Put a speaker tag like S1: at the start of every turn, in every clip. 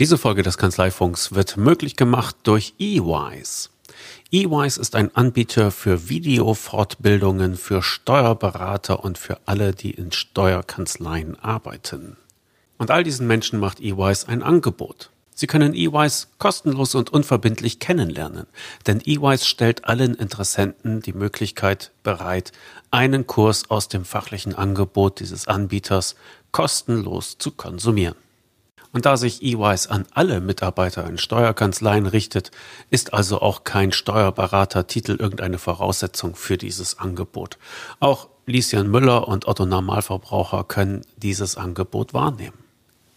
S1: Diese Folge des Kanzleifunks wird möglich gemacht durch eWise. eWise ist ein Anbieter für Videofortbildungen für Steuerberater und für alle, die in Steuerkanzleien arbeiten. Und all diesen Menschen macht eWise ein Angebot. Sie können eWise kostenlos und unverbindlich kennenlernen, denn eWise stellt allen Interessenten die Möglichkeit bereit, einen Kurs aus dem fachlichen Angebot dieses Anbieters kostenlos zu konsumieren. Und da sich EYs an alle Mitarbeiter in Steuerkanzleien richtet, ist also auch kein Steuerberatertitel irgendeine Voraussetzung für dieses Angebot. Auch Lieschen Müller und Otto Normalverbraucher können dieses Angebot wahrnehmen.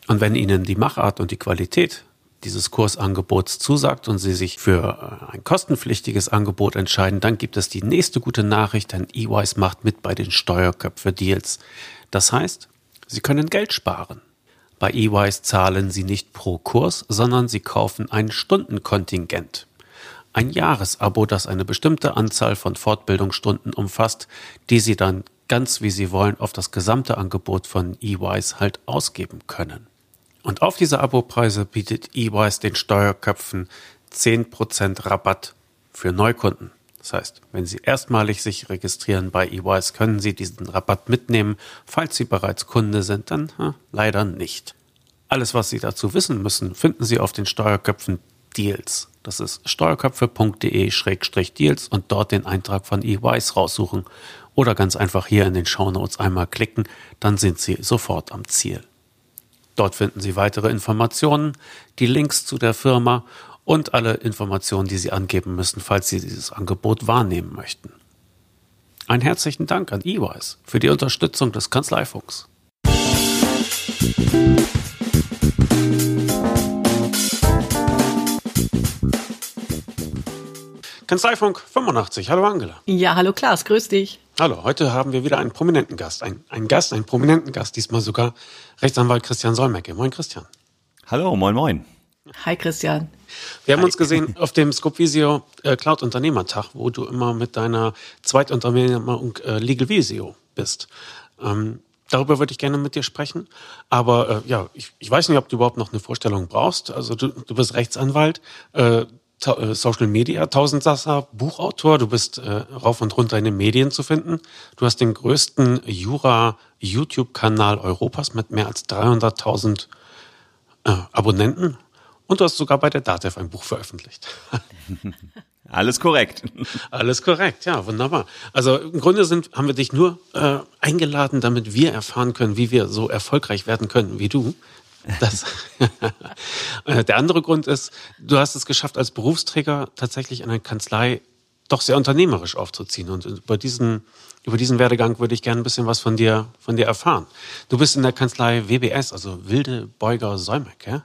S1: Und wenn Ihnen die Machart und die Qualität dieses Kursangebots zusagt und Sie sich für äh, ein kostenpflichtiges Angebot entscheiden, dann gibt es die nächste gute Nachricht, denn EYs macht mit bei den Steuerköpfe-Deals. Das heißt, Sie können Geld sparen. Bei EYs zahlen Sie nicht pro Kurs, sondern Sie kaufen ein Stundenkontingent. Ein Jahresabo, das eine bestimmte Anzahl von Fortbildungsstunden umfasst, die Sie dann ganz wie Sie wollen auf das gesamte Angebot von EYs halt ausgeben können. Und auf diese Abopreise bietet EYs den Steuerköpfen 10% Rabatt für Neukunden. Das heißt, wenn Sie erstmalig sich registrieren bei EYS, können Sie diesen Rabatt mitnehmen. Falls Sie bereits Kunde sind, dann hm, leider nicht. Alles, was Sie dazu wissen müssen, finden Sie auf den Steuerköpfen Deals. Das ist steuerköpfe.de-deals und dort den Eintrag von EYS raussuchen oder ganz einfach hier in den Shownotes einmal klicken, dann sind Sie sofort am Ziel. Dort finden Sie weitere Informationen, die Links zu der Firma und alle Informationen, die Sie angeben müssen, falls Sie dieses Angebot wahrnehmen möchten. Einen herzlichen Dank an EYS für die Unterstützung des Kanzleifunks. Kanzleifunk 85. Hallo Angela.
S2: Ja, hallo Klaas, grüß dich.
S1: Hallo, heute haben wir wieder einen prominenten Gast. Ein, einen Gast, einen prominenten Gast, diesmal sogar Rechtsanwalt Christian Solmecke. Moin Christian.
S3: Hallo, moin moin.
S2: Hi Christian.
S1: Wir haben uns gesehen auf dem Scopvisio äh, Cloud Unternehmertag, wo du immer mit deiner Zweitunternehmung äh, Legal Visio bist. Ähm, darüber würde ich gerne mit dir sprechen. Aber äh, ja, ich, ich weiß nicht, ob du überhaupt noch eine Vorstellung brauchst. Also du, du bist Rechtsanwalt, äh, äh Social Media, Tausendsasser, Buchautor. Du bist äh, rauf und runter in den Medien zu finden. Du hast den größten Jura-YouTube-Kanal Europas mit mehr als 300.000 äh, Abonnenten. Und du hast sogar bei der DATEV ein Buch veröffentlicht.
S3: Alles korrekt.
S1: Alles korrekt, ja, wunderbar. Also im Grunde sind, haben wir dich nur äh, eingeladen, damit wir erfahren können, wie wir so erfolgreich werden können wie du. Das, äh, der andere Grund ist, du hast es geschafft, als Berufsträger tatsächlich eine Kanzlei doch sehr unternehmerisch aufzuziehen. Und über diesen, über diesen Werdegang würde ich gerne ein bisschen was von dir, von dir erfahren. Du bist in der Kanzlei WBS, also Wilde Beuger Säumek, ja?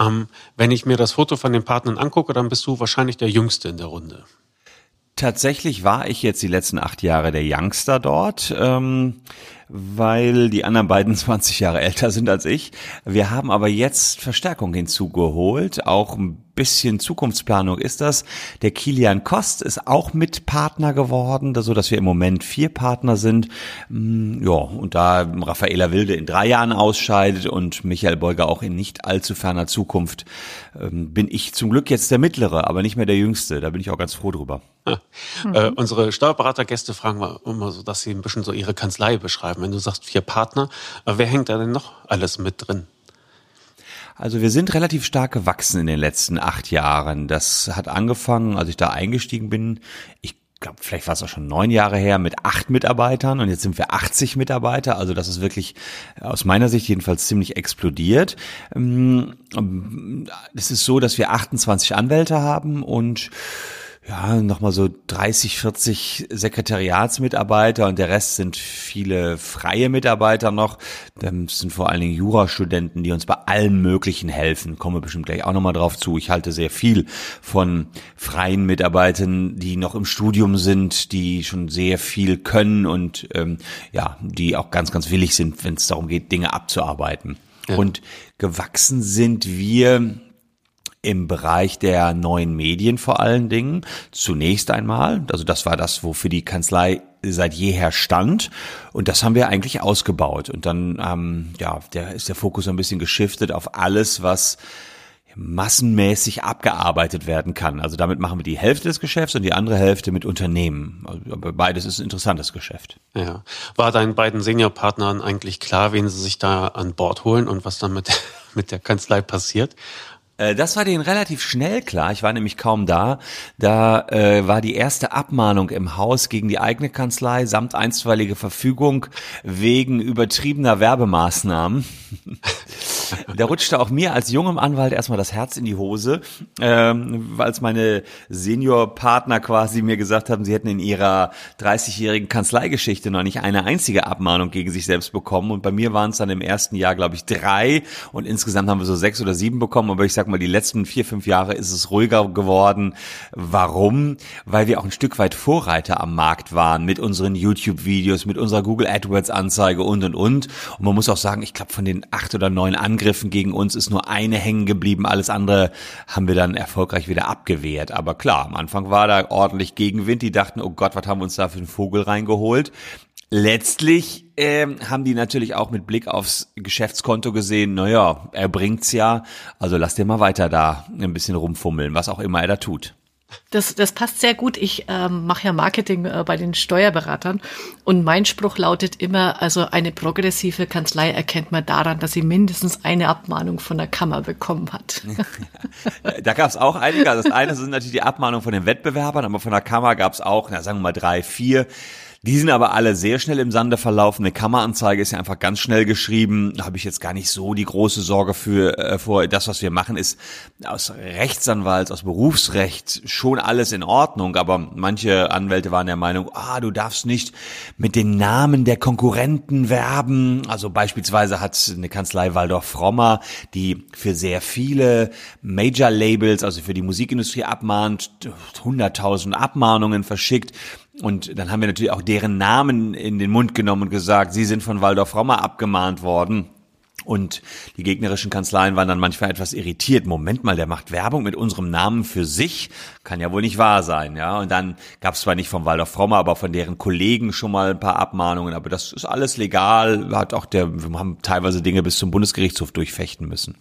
S1: Ähm, wenn ich mir das Foto von den Partnern angucke, dann bist du wahrscheinlich der Jüngste in der Runde.
S3: Tatsächlich war ich jetzt die letzten acht Jahre der Youngster dort. Ähm weil die anderen beiden 20 Jahre älter sind als ich. Wir haben aber jetzt Verstärkung hinzugeholt, auch ein bisschen Zukunftsplanung ist das. Der Kilian Kost ist auch mit Partner geworden, so dass wir im Moment vier Partner sind. Mm, ja, und da Raffaela Wilde in drei Jahren ausscheidet und Michael Beuger auch in nicht allzu ferner Zukunft, ähm, bin ich zum Glück jetzt der Mittlere, aber nicht mehr der Jüngste. Da bin ich auch ganz froh drüber.
S1: Ja. Mhm. Äh, unsere Steuerberatergäste fragen wir immer so, dass sie ein bisschen so ihre Kanzlei beschreiben wenn du sagst vier Partner, wer hängt da denn noch alles mit drin?
S3: Also wir sind relativ stark gewachsen in den letzten acht Jahren. Das hat angefangen, als ich da eingestiegen bin. Ich glaube, vielleicht war es auch schon neun Jahre her mit acht Mitarbeitern und jetzt sind wir 80 Mitarbeiter. Also das ist wirklich aus meiner Sicht jedenfalls ziemlich explodiert. Ähm, es ist so, dass wir 28 Anwälte haben und ja, nochmal so 30, 40 Sekretariatsmitarbeiter und der Rest sind viele freie Mitarbeiter noch. Das sind vor allen Dingen Jurastudenten, die uns bei allem Möglichen helfen. Kommen wir bestimmt gleich auch nochmal drauf zu. Ich halte sehr viel von freien Mitarbeitern, die noch im Studium sind, die schon sehr viel können und ähm, ja, die auch ganz, ganz willig sind, wenn es darum geht, Dinge abzuarbeiten. Ja. Und gewachsen sind wir im Bereich der neuen Medien vor allen Dingen. Zunächst einmal, also das war das, wofür die Kanzlei seit jeher stand. Und das haben wir eigentlich ausgebaut. Und dann, ähm, ja, der ist der Fokus ein bisschen geschiftet auf alles, was massenmäßig abgearbeitet werden kann. Also damit machen wir die Hälfte des Geschäfts und die andere Hälfte mit Unternehmen. Also beides ist ein interessantes Geschäft.
S1: Ja. War deinen beiden Seniorpartnern eigentlich klar, wen sie sich da an Bord holen und was dann mit, mit der Kanzlei passiert?
S3: Äh, das war denen relativ schnell klar. Ich war nämlich kaum da. Da äh, war die erste Abmahnung im Haus gegen die eigene Kanzlei samt einstweilige Verfügung wegen übertriebener Werbemaßnahmen. da rutschte auch mir als jungem Anwalt erstmal das Herz in die Hose, ähm, als meine Seniorpartner quasi mir gesagt haben, sie hätten in ihrer 30-jährigen Kanzleigeschichte noch nicht eine einzige Abmahnung gegen sich selbst bekommen. Und bei mir waren es dann im ersten Jahr, glaube ich, drei. Und insgesamt haben wir so sechs oder sieben bekommen. Aber ich sag mal, die letzten vier, fünf Jahre ist es ruhiger geworden. Warum? Weil wir auch ein Stück weit Vorreiter am Markt waren mit unseren YouTube-Videos, mit unserer Google AdWords-Anzeige und, und, und. Und man muss auch sagen, ich glaube, von den acht oder neun Angriffen gegen uns ist nur eine hängen geblieben. Alles andere haben wir dann erfolgreich wieder abgewehrt. Aber klar, am Anfang war da ordentlich Gegenwind. Die dachten, oh Gott, was haben wir uns da für einen Vogel reingeholt? Letztlich ähm, haben die natürlich auch mit Blick aufs Geschäftskonto gesehen, naja, er bringt's ja, also lass den mal weiter da ein bisschen rumfummeln, was auch immer er da tut.
S2: Das, das passt sehr gut. Ich ähm, mache ja Marketing äh, bei den Steuerberatern und mein Spruch lautet immer, also eine progressive Kanzlei erkennt man daran, dass sie mindestens eine Abmahnung von der Kammer bekommen hat.
S3: da gab es auch einige. Also das eine sind natürlich die Abmahnungen von den Wettbewerbern, aber von der Kammer gab es auch, na, sagen wir mal drei, vier. Die sind aber alle sehr schnell im Sande verlaufen. Eine Kammeranzeige ist ja einfach ganz schnell geschrieben. Da habe ich jetzt gar nicht so die große Sorge für äh, vor. Das, was wir machen, ist aus Rechtsanwalts, aus Berufsrecht schon alles in Ordnung. Aber manche Anwälte waren der Meinung, ah, du darfst nicht mit den Namen der Konkurrenten werben. Also beispielsweise hat eine Kanzlei Waldorf Frommer, die für sehr viele Major-Labels, also für die Musikindustrie abmahnt, 100.000 Abmahnungen verschickt. Und dann haben wir natürlich auch deren Namen in den Mund genommen und gesagt, sie sind von Waldorf Rommer abgemahnt worden. Und die gegnerischen Kanzleien waren dann manchmal etwas irritiert. Moment mal, der macht Werbung mit unserem Namen für sich. Kann ja wohl nicht wahr sein, ja. Und dann gab es zwar nicht vom Waldorf Frommer, aber von deren Kollegen schon mal ein paar Abmahnungen. Aber das ist alles legal. Hat auch der, wir haben teilweise Dinge bis zum Bundesgerichtshof durchfechten müssen.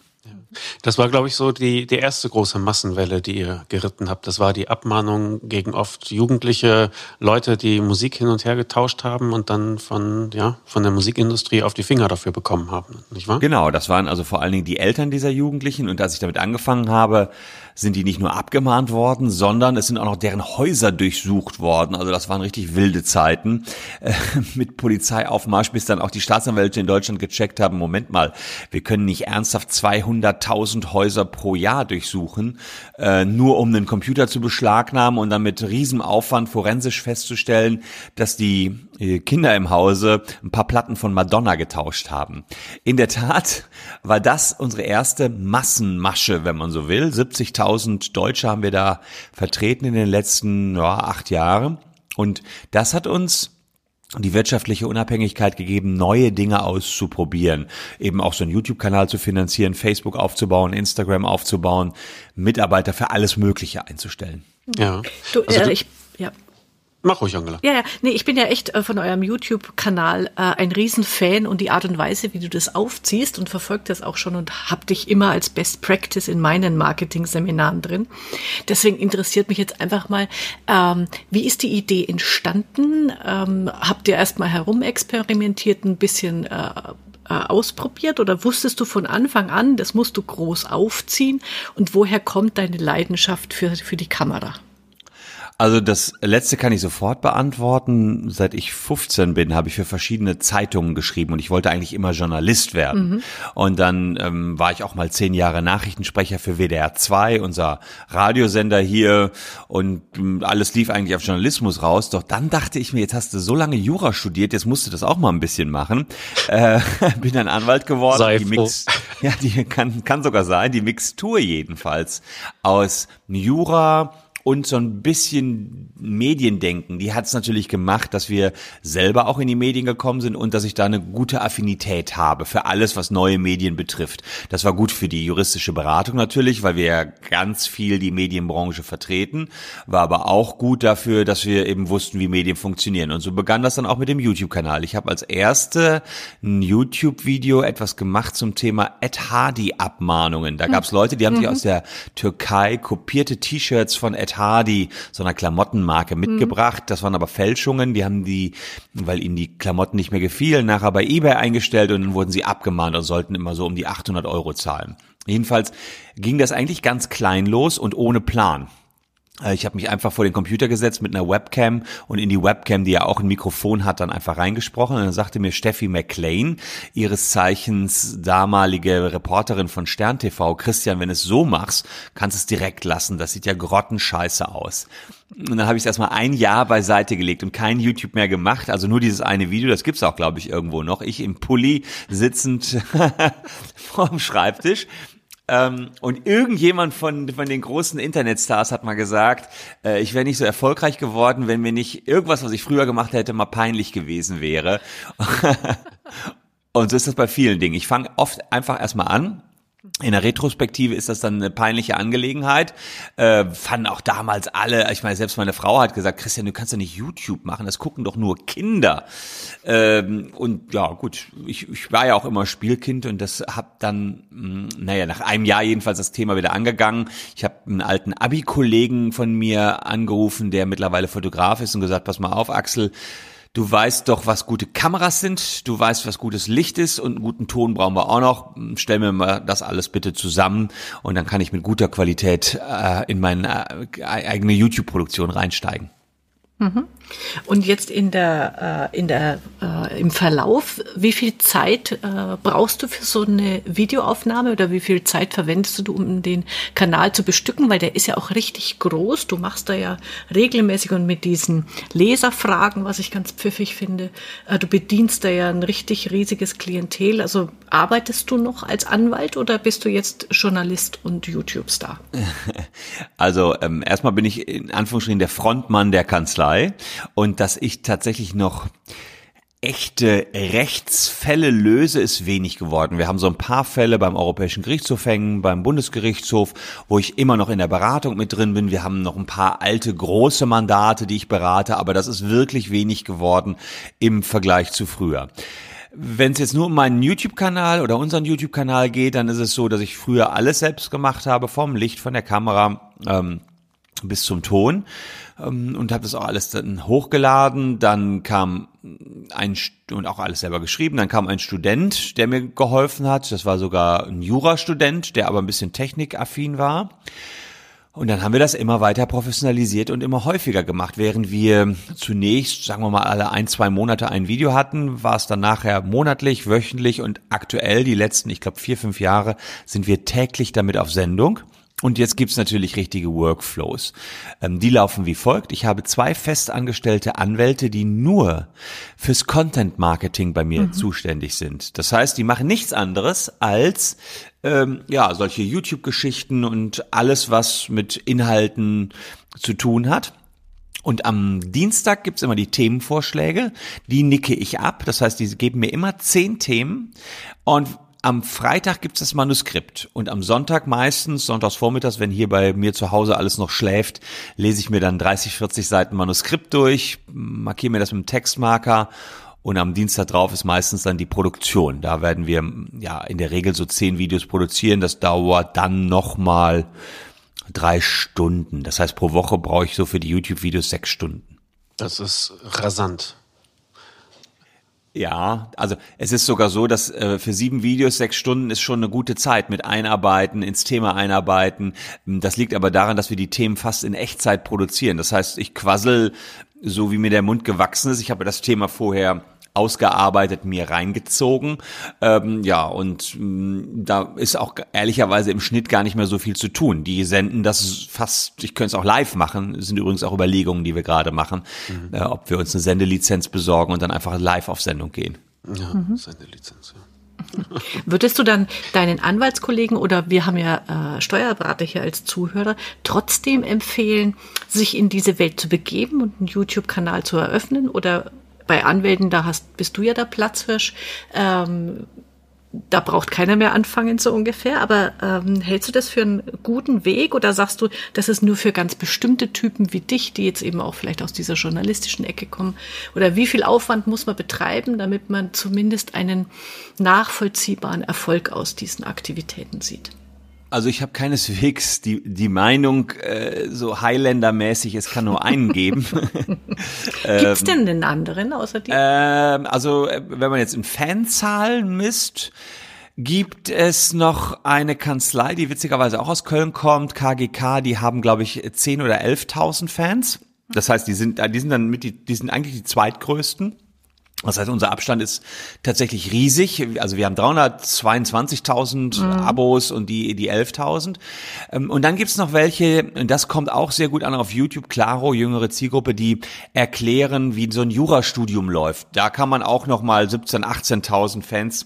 S1: Das war, glaube ich, so die, die erste große Massenwelle, die ihr geritten habt. Das war die Abmahnung gegen oft jugendliche Leute, die Musik hin und her getauscht haben und dann von, ja, von der Musikindustrie auf die Finger dafür bekommen haben, nicht wahr?
S3: Genau, das waren also vor allen Dingen die Eltern dieser Jugendlichen. Und als ich damit angefangen habe, sind die nicht nur abgemahnt worden, sondern es sind auch noch deren Häuser durchsucht worden. Also das waren richtig wilde Zeiten äh, mit Polizeiaufmarsch, bis dann auch die Staatsanwälte in Deutschland gecheckt haben, Moment mal, wir können nicht ernsthaft 200.000 Häuser pro Jahr durchsuchen, äh, nur um einen Computer zu beschlagnahmen und dann mit Riesenaufwand forensisch festzustellen, dass die Kinder im Hause ein paar Platten von Madonna getauscht haben. In der Tat war das unsere erste Massenmasche, wenn man so will. 70.000 Deutsche haben wir da vertreten in den letzten ja, acht Jahren. Und das hat uns die wirtschaftliche Unabhängigkeit gegeben, neue Dinge auszuprobieren, eben auch so einen YouTube-Kanal zu finanzieren, Facebook aufzubauen, Instagram aufzubauen, Mitarbeiter für alles Mögliche einzustellen.
S2: Ja. Du, also, äh, ich, ja.
S1: Mach ruhig, Angela.
S2: Ja, ja. Nee, ich bin ja echt äh, von eurem YouTube-Kanal äh, ein Riesenfan und die Art und Weise, wie du das aufziehst und verfolgt das auch schon und hab dich immer als Best Practice in meinen Marketing-Seminaren drin. Deswegen interessiert mich jetzt einfach mal, ähm, wie ist die Idee entstanden? Ähm, habt ihr erstmal herumexperimentiert, ein bisschen äh, äh, ausprobiert oder wusstest du von Anfang an, das musst du groß aufziehen? Und woher kommt deine Leidenschaft für, für die Kamera?
S3: Also das letzte kann ich sofort beantworten. Seit ich 15 bin, habe ich für verschiedene Zeitungen geschrieben und ich wollte eigentlich immer Journalist werden. Mhm. Und dann ähm, war ich auch mal zehn Jahre Nachrichtensprecher für WDR 2, unser Radiosender hier und ähm, alles lief eigentlich auf Journalismus raus. Doch dann dachte ich mir, jetzt hast du so lange Jura studiert, jetzt musst du das auch mal ein bisschen machen. Äh, bin dann Anwalt geworden.
S1: Sei die Mix,
S3: ja, die kann, kann sogar sein, die Mixtur jedenfalls aus Jura, und so ein bisschen Mediendenken, die hat es natürlich gemacht, dass wir selber auch in die Medien gekommen sind und dass ich da eine gute Affinität habe für alles, was neue Medien betrifft. Das war gut für die juristische Beratung natürlich, weil wir ja ganz viel die Medienbranche vertreten, war aber auch gut dafür, dass wir eben wussten, wie Medien funktionieren. Und so begann das dann auch mit dem YouTube-Kanal. Ich habe als erste ein YouTube-Video etwas gemacht zum Thema Ed Hardy-Abmahnungen. Da gab es Leute, die haben mhm. sich aus der Türkei kopierte T-Shirts von Ed Hardy, so einer Klamottenmarke, mitgebracht. Das waren aber Fälschungen. Die haben die, weil ihnen die Klamotten nicht mehr gefielen, nachher bei eBay eingestellt und dann wurden sie abgemahnt und sollten immer so um die 800 Euro zahlen. Jedenfalls ging das eigentlich ganz klein los und ohne Plan. Äh, ich habe mich einfach vor den Computer gesetzt mit einer Webcam und in die Webcam, die ja auch ein Mikrofon hat, dann einfach reingesprochen. Und dann sagte mir Steffi McLean, ihres Zeichens damalige Reporterin von Stern TV, Christian, wenn du es so machst, kannst du es direkt lassen. Das sieht ja grottenscheiße aus. Und dann habe ich es erstmal ein Jahr beiseite gelegt und kein YouTube mehr gemacht. Also nur dieses eine Video, das gibt's auch, glaube ich, irgendwo noch. Ich im Pulli sitzend vorm Schreibtisch ähm, und irgendjemand von, von den großen Internetstars hat mal gesagt, äh, ich wäre nicht so erfolgreich geworden, wenn mir nicht irgendwas, was ich früher gemacht hätte, mal peinlich gewesen wäre. und so ist das bei vielen Dingen. Ich fange oft einfach erstmal an in der Retrospektive ist das dann eine peinliche Angelegenheit. Äh, fanden auch damals alle, ich meine, selbst meine Frau hat gesagt, Christian, du kannst ja nicht YouTube machen, das gucken doch nur Kinder. Ähm, und ja, gut, ich, ich war ja auch immer Spielkind und das hab dann, mh, hm, naja, nach einem Jahr jedenfalls das Thema wieder angegangen. Ich habe einen alten Abi-Kollegen von mir angerufen, der mittlerweile Fotograf ist und gesagt, pass mal auf, Axel, Du weißt doch, was gute Kameras sind, du weißt, was gutes Licht ist und einen guten Ton brauchen wir auch noch. Stell mir mal das alles bitte zusammen und dann kann ich mit guter Qualität äh, in meine äh, eigene YouTube-Produktion reinsteigen.
S2: Mhm. Und jetzt in der, äh, in der, äh, im Verlauf, wie viel Zeit äh, brauchst du für so eine Videoaufnahme oder wie viel Zeit verwendest du, um den Kanal zu bestücken? Weil der ist ja auch richtig groß. Du machst da ja regelmäßig und mit diesen Leserfragen, was ich ganz pfiffig finde. Äh, du bedienst da ja ein richtig riesiges Klientel. Also arbeitest du noch als Anwalt oder bist du jetzt Journalist und YouTube-Star?
S3: Also ähm, erstmal bin ich in Anführungsstrichen der Frontmann der Kanzlei und dass ich tatsächlich noch echte Rechtsfälle löse, ist wenig geworden. Wir haben so ein paar Fälle beim Europäischen Gerichtshof hängen, beim Bundesgerichtshof, wo ich immer noch in der Beratung mit drin bin. Wir haben noch ein paar alte große Mandate, die ich berate, aber das ist wirklich wenig geworden im Vergleich zu früher. Wenn es jetzt nur um meinen YouTube-Kanal oder unseren YouTube-Kanal geht, dann ist es so, dass ich früher alles selbst gemacht habe, vom Licht, von der Kamera ähm, bis zum Ton ähm, und habe das auch alles dann hochgeladen. Dann kam ein und auch alles selber geschrieben. Dann kam ein Student, der mir geholfen hat. Das war sogar ein Jurastudent, der aber ein bisschen technikaffin war. Und dann haben wir das immer weiter professionalisiert und immer häufiger gemacht. Während wir zunächst, sagen wir mal, alle ein, zwei Monate ein Video hatten, war es dann nachher monatlich, wöchentlich und aktuell die letzten, ich glaube, vier, fünf Jahre sind wir täglich damit auf Sendung. Und jetzt gibt's natürlich richtige Workflows. Ähm, die laufen wie folgt. Ich habe zwei festangestellte Anwälte, die nur fürs Content Marketing bei mir mhm. zuständig sind. Das heißt, die machen nichts anderes als ähm, ja solche YouTube-Geschichten und alles, was mit Inhalten zu tun hat. Und am Dienstag gibt's immer die Themenvorschläge, die nicke ich ab. Das heißt, die geben mir immer zehn Themen. Und am Freitag gibt's das Manuskript und am Sonntag meistens, sonntags vormittags, wenn hier bei mir zu Hause alles noch schläft, lese ich mir dann 30, 40 Seiten Manuskript durch, markiere mir das mit einem Textmarker und am Dienstag drauf ist meistens dann die Produktion. Da werden wir ja in der Regel so zehn Videos produzieren. Das dauert dann nochmal drei Stunden. Das heißt, pro Woche brauche ich so für die YouTube-Videos sechs Stunden.
S1: Das ist rasant.
S3: Ja, also es ist sogar so, dass äh, für sieben Videos sechs Stunden ist schon eine gute Zeit mit Einarbeiten, ins Thema einarbeiten. Das liegt aber daran, dass wir die Themen fast in Echtzeit produzieren. Das heißt, ich quassel so, wie mir der Mund gewachsen ist. Ich habe das Thema vorher ausgearbeitet mir reingezogen. Ähm, ja, und mh, mm, da ist auch ehrlicherweise im Schnitt gar nicht mehr so viel zu tun. Die senden das fast, ich könnte es auch live machen, das sind übrigens auch Überlegungen, die wir gerade machen, mhm. äh, ob wir uns eine Sendelizenz besorgen und dann einfach live auf Sendung gehen.
S1: Ja, mhm. Sendelizenz, ja.
S2: Würdest du dann deinen Anwaltskollegen oder wir haben ja äh, Steuerberater hier als Zuhörer trotzdem empfehlen, sich in diese Welt zu begeben und einen YouTube-Kanal zu eröffnen? Oder bei Anwälten, da hast, bist du ja der Platzhirsch. Ähm, da braucht keiner mehr anfangen, so ungefähr. Aber ähm, hältst du das für einen guten Weg oder sagst du, das ist nur für ganz bestimmte Typen wie dich, die jetzt eben auch vielleicht aus dieser journalistischen Ecke kommen? Oder wie viel Aufwand muss man betreiben, damit man zumindest einen nachvollziehbaren Erfolg aus diesen Aktivitäten sieht?
S3: Also ich habe keineswegs die, die Meinung, äh, so Highlander-mäßig, es kann nur einen geben.
S2: Gibt's denn einen anderen außer dir?
S3: Ähm, also äh, wenn man jetzt in Fanzahlen misst, gibt es noch eine Kanzlei, die witzigerweise auch aus Köln kommt, KGK, die haben, glaube ich, 10.000 oder 11.000 Fans. Das heißt, die sind, die sind dann mit, die, die sind eigentlich die zweitgrößten. Das heißt, unser Abstand ist tatsächlich riesig. Also wir haben 322.000 mhm. Abos und die, die 11.000. Ähm, und dann gibt's noch welche, und das kommt auch sehr gut an auf YouTube, Claro, jüngere Zielgruppe, die erklären, wie so ein Jurastudium läuft. Da kann man auch noch mal 17.000, 18.000 Fans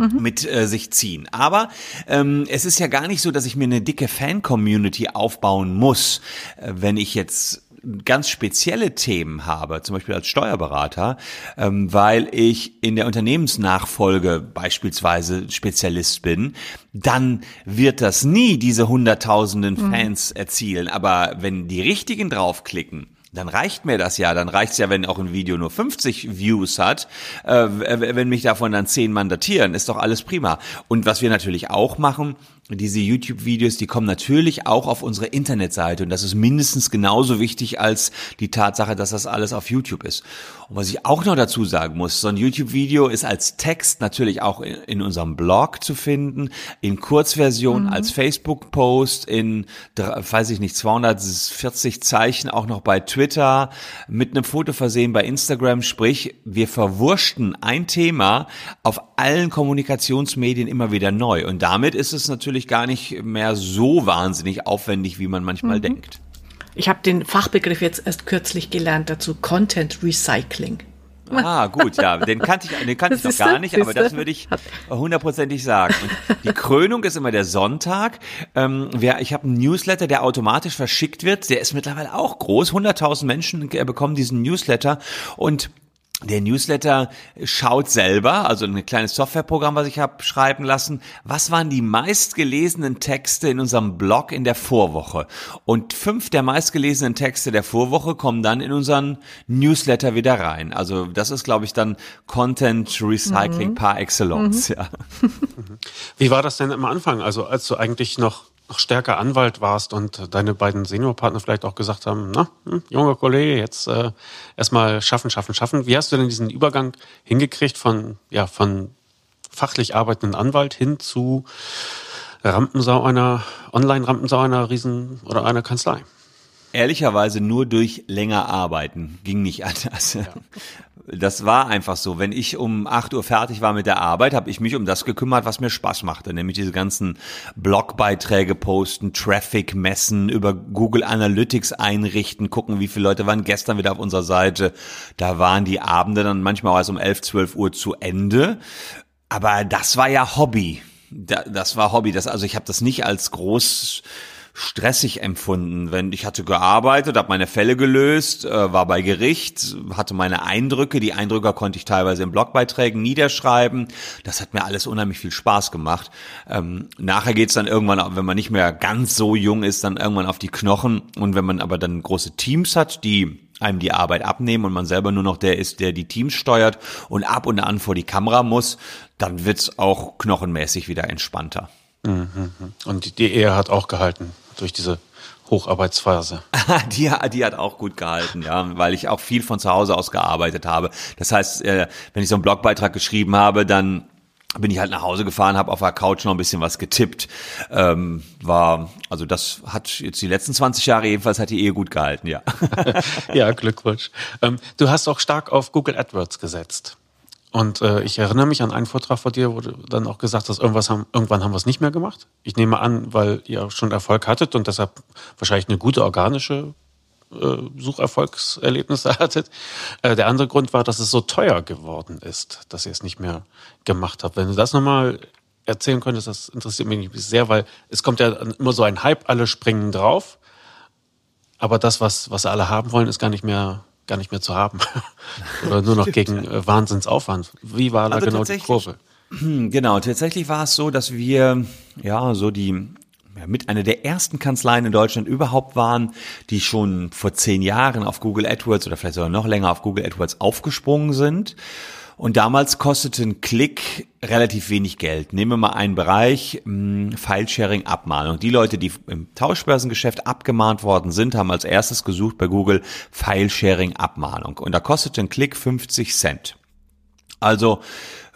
S3: mhm. mit äh, sich ziehen. Aber ähm, es ist ja gar nicht so, dass ich mir eine dicke Fan-Community aufbauen muss, äh, wenn ich jetzt ganz spezielle Themen habe, zum Beispiel als Steuerberater, ähm, weil ich in der Unternehmensnachfolge beispielsweise Spezialist bin, dann wird das nie diese hunderttausenden mhm. Fans erzielen. Aber wenn die richtigen draufklicken, dann reicht mir das ja. Dann reicht's ja, wenn auch ein Video nur 50 Views hat. Äh, wenn mich davon dann 10 mandatieren, ist doch alles prima. Und was wir natürlich auch machen, diese YouTube-Videos, die kommen natürlich auch auf unsere Internetseite und das ist mindestens genauso wichtig als die Tatsache, dass das alles auf YouTube ist. Und was ich auch noch dazu sagen muss, so ein YouTube-Video ist als Text natürlich auch in, in, unserem Blog zu finden, in Kurzversion, mhm. als Facebook-Post, in, weiß ich nicht, 240 Zeichen auch noch bei Twitter, mit einem Foto versehen bei Instagram, sprich, wir verwurschten ein Thema auf allen Kommunikationsmedien immer wieder neu und damit ist es natürlich natürlich gar nicht mehr so wahnsinnig aufwendig, wie man manchmal mhm. denkt.
S2: Ich habe den Fachbegriff jetzt erst kürzlich gelernt dazu, Content Recycling.
S3: Ah, gut, ja, den kannte ich, den kannte ich noch gar nicht, aber das würde ich hundertprozentig sagen. Und die Krönung ist immer der Sonntag. Ähm, wer, ich habe einen Newsletter, der automatisch verschickt wird. Der ist mittlerweile auch groß. 100.000 Menschen bekommen diesen Newsletter und der Newsletter schaut selber, also ein kleines Softwareprogramm, was ich habe schreiben lassen, was waren die meistgelesenen Texte in unserem Blog in der Vorwoche. Und fünf der meistgelesenen Texte der Vorwoche kommen dann in unseren Newsletter wieder rein. Also das ist, glaube ich, dann Content Recycling mhm. par excellence. Mhm. Ja.
S1: Wie war das denn am Anfang? Also als du eigentlich noch noch stärker Anwalt warst und deine beiden Seniorpartner vielleicht auch gesagt haben, na, hm, junger Kollege, jetzt äh, erstmal schaffen, schaffen, schaffen. Wie hast du denn diesen Übergang hingekriegt von, ja, von fachlich arbeitenden Anwalt hin zu Rampensau einer, Online-Rampensau einer Riesen- oder einer Kanzlei?
S3: Ehrlicherweise nur durch länger arbeiten. Ging nicht anders. Ja. Das war einfach so. Wenn ich um 8 Uhr fertig war mit der Arbeit, habe ich mich um das gekümmert, was mir Spaß machte, nämlich diese ganzen Blogbeiträge posten, Traffic messen, über Google Analytics einrichten, gucken, wie viele Leute waren gestern wieder auf unserer Seite. Da waren die Abende dann manchmal erst um 11, 12 Uhr zu Ende. Aber das war ja Hobby. Das war Hobby. Das, also ich habe das nicht als groß stressig empfunden. Wenn ich hatte gearbeitet, habe meine Fälle gelöst, äh, war bei Gericht, hatte meine Eindrücke. Die Eindrücke konnte ich teilweise in Blogbeiträgen niederschreiben. Das hat mir alles unheimlich viel Spaß gemacht. Ähm, nachher geht's dann irgendwann, wenn man nicht mehr ganz so jung ist, dann irgendwann auf die Knochen. Und wenn man aber dann große Teams hat, die einem die Arbeit abnehmen und man selber nur noch der ist, der die Teams steuert und ab und an vor die Kamera muss, dann wird's auch knochenmäßig wieder entspannter.
S1: Mhm. Und die Ehe hat auch gehalten durch diese Hocharbeitsphase.
S3: die, die hat auch gut gehalten, ja, weil ich auch viel von zu Hause aus gearbeitet habe. Das heißt, äh, wenn ich so einen Blogbeitrag geschrieben habe, dann bin ich halt nach Hause gefahren, habe auf der Couch noch ein bisschen was getippt. Ähm, war, also das hat jetzt die letzten 20 Jahre jedenfalls hat die Ehe gut gehalten, ja.
S1: ja, Glückwunsch. Ähm, du hast auch stark auf Google AdWords gesetzt. Und äh, ich erinnere mich an einen Vortrag von dir, wo du dann auch gesagt hast, irgendwas haben, irgendwann haben wir es nicht mehr gemacht. Ich nehme an, weil ihr schon Erfolg hattet und deshalb wahrscheinlich eine gute organische äh, Sucherfolgserlebnisse hattet. Äh, der andere Grund war, dass es so teuer geworden ist, dass ihr es nicht mehr gemacht habt. Wenn du das nochmal erzählen könntest, das interessiert mich sehr, weil es kommt ja immer so ein Hype, alle springen drauf. Aber das, was, was alle haben wollen, ist gar nicht mehr gar nicht mehr zu haben. Oder nur noch gegen äh, Wahnsinnsaufwand. Wie war da also genau die Kurve?
S3: Genau, tatsächlich war es so, dass wir ja so die ja, mit einer der ersten Kanzleien in Deutschland überhaupt waren, die schon vor zehn Jahren auf Google AdWords oder vielleicht sogar noch länger auf Google AdWords aufgesprungen sind und damals kostete ein Klick relativ wenig Geld. Nehmen wir mal einen Bereich, hm, File-Sharing, Abmahnung. Die Leute, die im Tauschbörsengeschäft abgemahnt worden sind, haben als erstes gesucht bei Google File-Sharing, Abmahnung. Und da kostete ein Klick 50 Cent. Also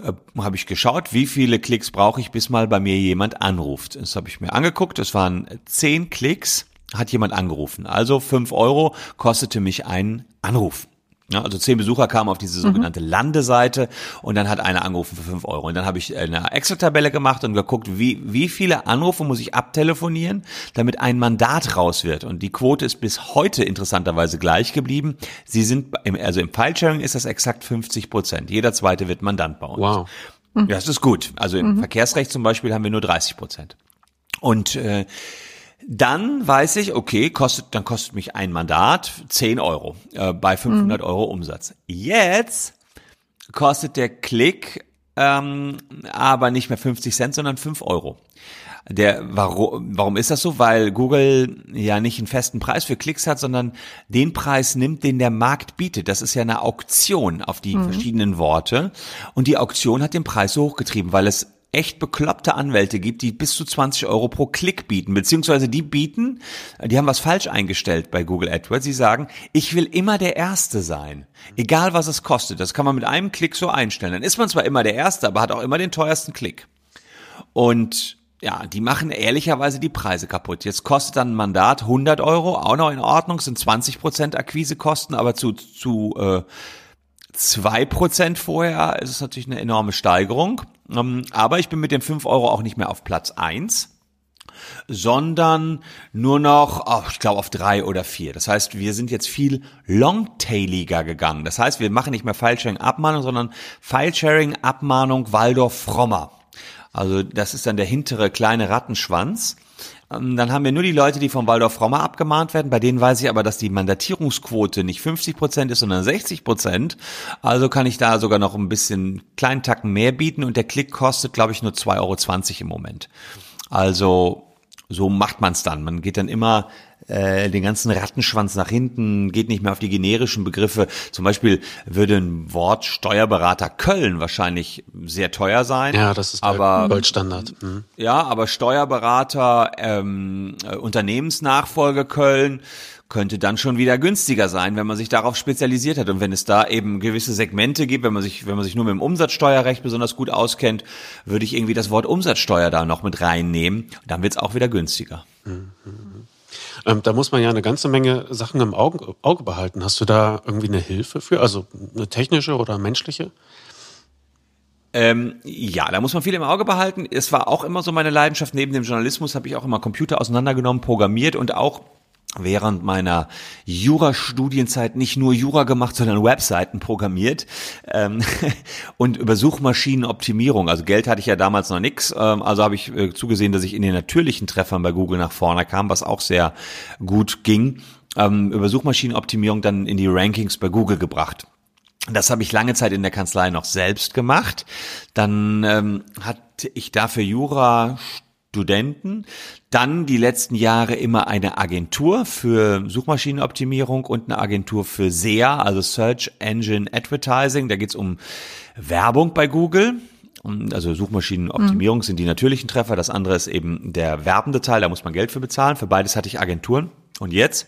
S3: äh, habe ich geschaut, wie viele Klicks brauche ich, bis mal bei mir jemand anruft. Das habe ich mir angeguckt. Es waren zehn Klicks, hat jemand angerufen. Also fünf Euro kostete mich ein Anruf. Ja, also zehn Besucher kamen auf diese sogenannte mhm. Landeseite und dann hat einer angerufen für fünf Euro. Und dann habe ich eine Excel-Tabelle gemacht und geguckt, wie, wie viele Anrufe muss ich abtelefonieren, damit ein Mandat raus wird. Und die Quote ist bis heute interessanterweise gleich geblieben. Sie sind, im, also im File-Sharing ist das exakt 50 Prozent. Jeder zweite wird Mandant bei uns. Wow. Ja, das ist gut. Also im mhm. Verkehrsrecht zum Beispiel haben wir nur 30 Prozent. Und äh, dann weiß ich, okay, kostet, dann kostet mich ein Mandat 10 Euro äh, bei 500 mhm. Euro Umsatz. Jetzt kostet der Klick ähm, aber nicht mehr 50 Cent, sondern 5 Euro. Der, warum, warum ist das so? Weil Google ja nicht einen festen Preis für Klicks hat, sondern den Preis nimmt, den der Markt bietet. Das ist ja eine Auktion auf die mhm. verschiedenen Worte. Und die Auktion hat den Preis so hochgetrieben, weil es echt bekloppte Anwälte gibt, die bis zu 20 Euro pro Klick bieten, beziehungsweise die bieten, die haben was falsch eingestellt bei Google AdWords. Sie sagen, ich will immer der Erste sein, egal was es kostet. Das kann man mit einem Klick so einstellen. Dann ist man zwar immer der Erste, aber hat auch immer den teuersten Klick. Und ja, die machen ehrlicherweise die Preise kaputt. Jetzt kostet dann ein Mandat 100 Euro, auch noch in Ordnung, sind 20 Prozent Akquisekosten, aber zu, zu äh, zwei Prozent vorher ist es natürlich eine enorme Steigerung. Ähm, aber ich bin mit den fünf Euro auch nicht mehr auf Platz eins sondern nur noch, oh, ich glaube, auf drei oder vier. Das heißt, wir sind jetzt viel longtailiger gegangen. Das heißt, wir machen nicht mehr File-Sharing-Abmahnung, sondern File-Sharing-Abmahnung Waldorf-Frommer. Also das ist dann der hintere kleine Rattenschwanz. Ähm, dann haben wir nur die Leute, die vom Waldorf Frommer abgemahnt werden. Bei denen weiß ich aber, dass die Mandatierungsquote nicht 50 Prozent ist, sondern 60 Prozent. Also kann ich da sogar noch ein bisschen kleinen Tacken mehr bieten und der Klick kostet, glaube ich, nur 2,20 Euro im Moment. Also so macht man es dann. Man geht dann immer äh, den ganzen Rattenschwanz nach hinten, geht nicht mehr auf die generischen Begriffe. Zum Beispiel würde ein Wort Steuerberater Köln wahrscheinlich sehr teuer sein.
S1: Ja, das ist aber, Goldstandard.
S3: Mhm. Ja, aber Steuerberater, ähm, äh, Unternehmensnachfolge Köln könnte dann schon wieder günstiger sein, wenn man sich darauf spezialisiert hat und wenn es da eben gewisse Segmente gibt, wenn man sich, wenn man sich nur mit dem Umsatzsteuerrecht besonders gut auskennt, würde ich irgendwie das Wort Umsatzsteuer da noch mit reinnehmen. Dann wird es auch wieder günstiger. Mhm.
S1: Ähm, da muss man ja eine ganze Menge Sachen im Auge, Auge behalten. Hast du da irgendwie eine Hilfe für, also eine technische oder menschliche?
S3: Ähm, ja, da muss man viel im Auge behalten. Es war auch immer so meine Leidenschaft. Neben dem Journalismus habe ich auch immer Computer auseinandergenommen, programmiert und auch während meiner Jurastudienzeit nicht nur Jura gemacht, sondern Webseiten programmiert ähm, und über Suchmaschinenoptimierung. Also Geld hatte ich ja damals noch nix, ähm, also habe ich äh, zugesehen, dass ich in den natürlichen Treffern bei Google nach vorne kam, was auch sehr gut ging. Ähm, über Suchmaschinenoptimierung dann in die Rankings bei Google gebracht. Das habe ich lange Zeit in der Kanzlei noch selbst gemacht. Dann ähm, hatte ich dafür Jura Studenten. Dann die letzten Jahre immer eine Agentur für Suchmaschinenoptimierung und eine Agentur für SEA, also Search Engine Advertising. Da geht's um Werbung bei Google. Also Suchmaschinenoptimierung mhm. sind die natürlichen Treffer. Das andere ist eben der werbende Teil. Da muss man Geld für bezahlen. Für beides hatte ich Agenturen. Und jetzt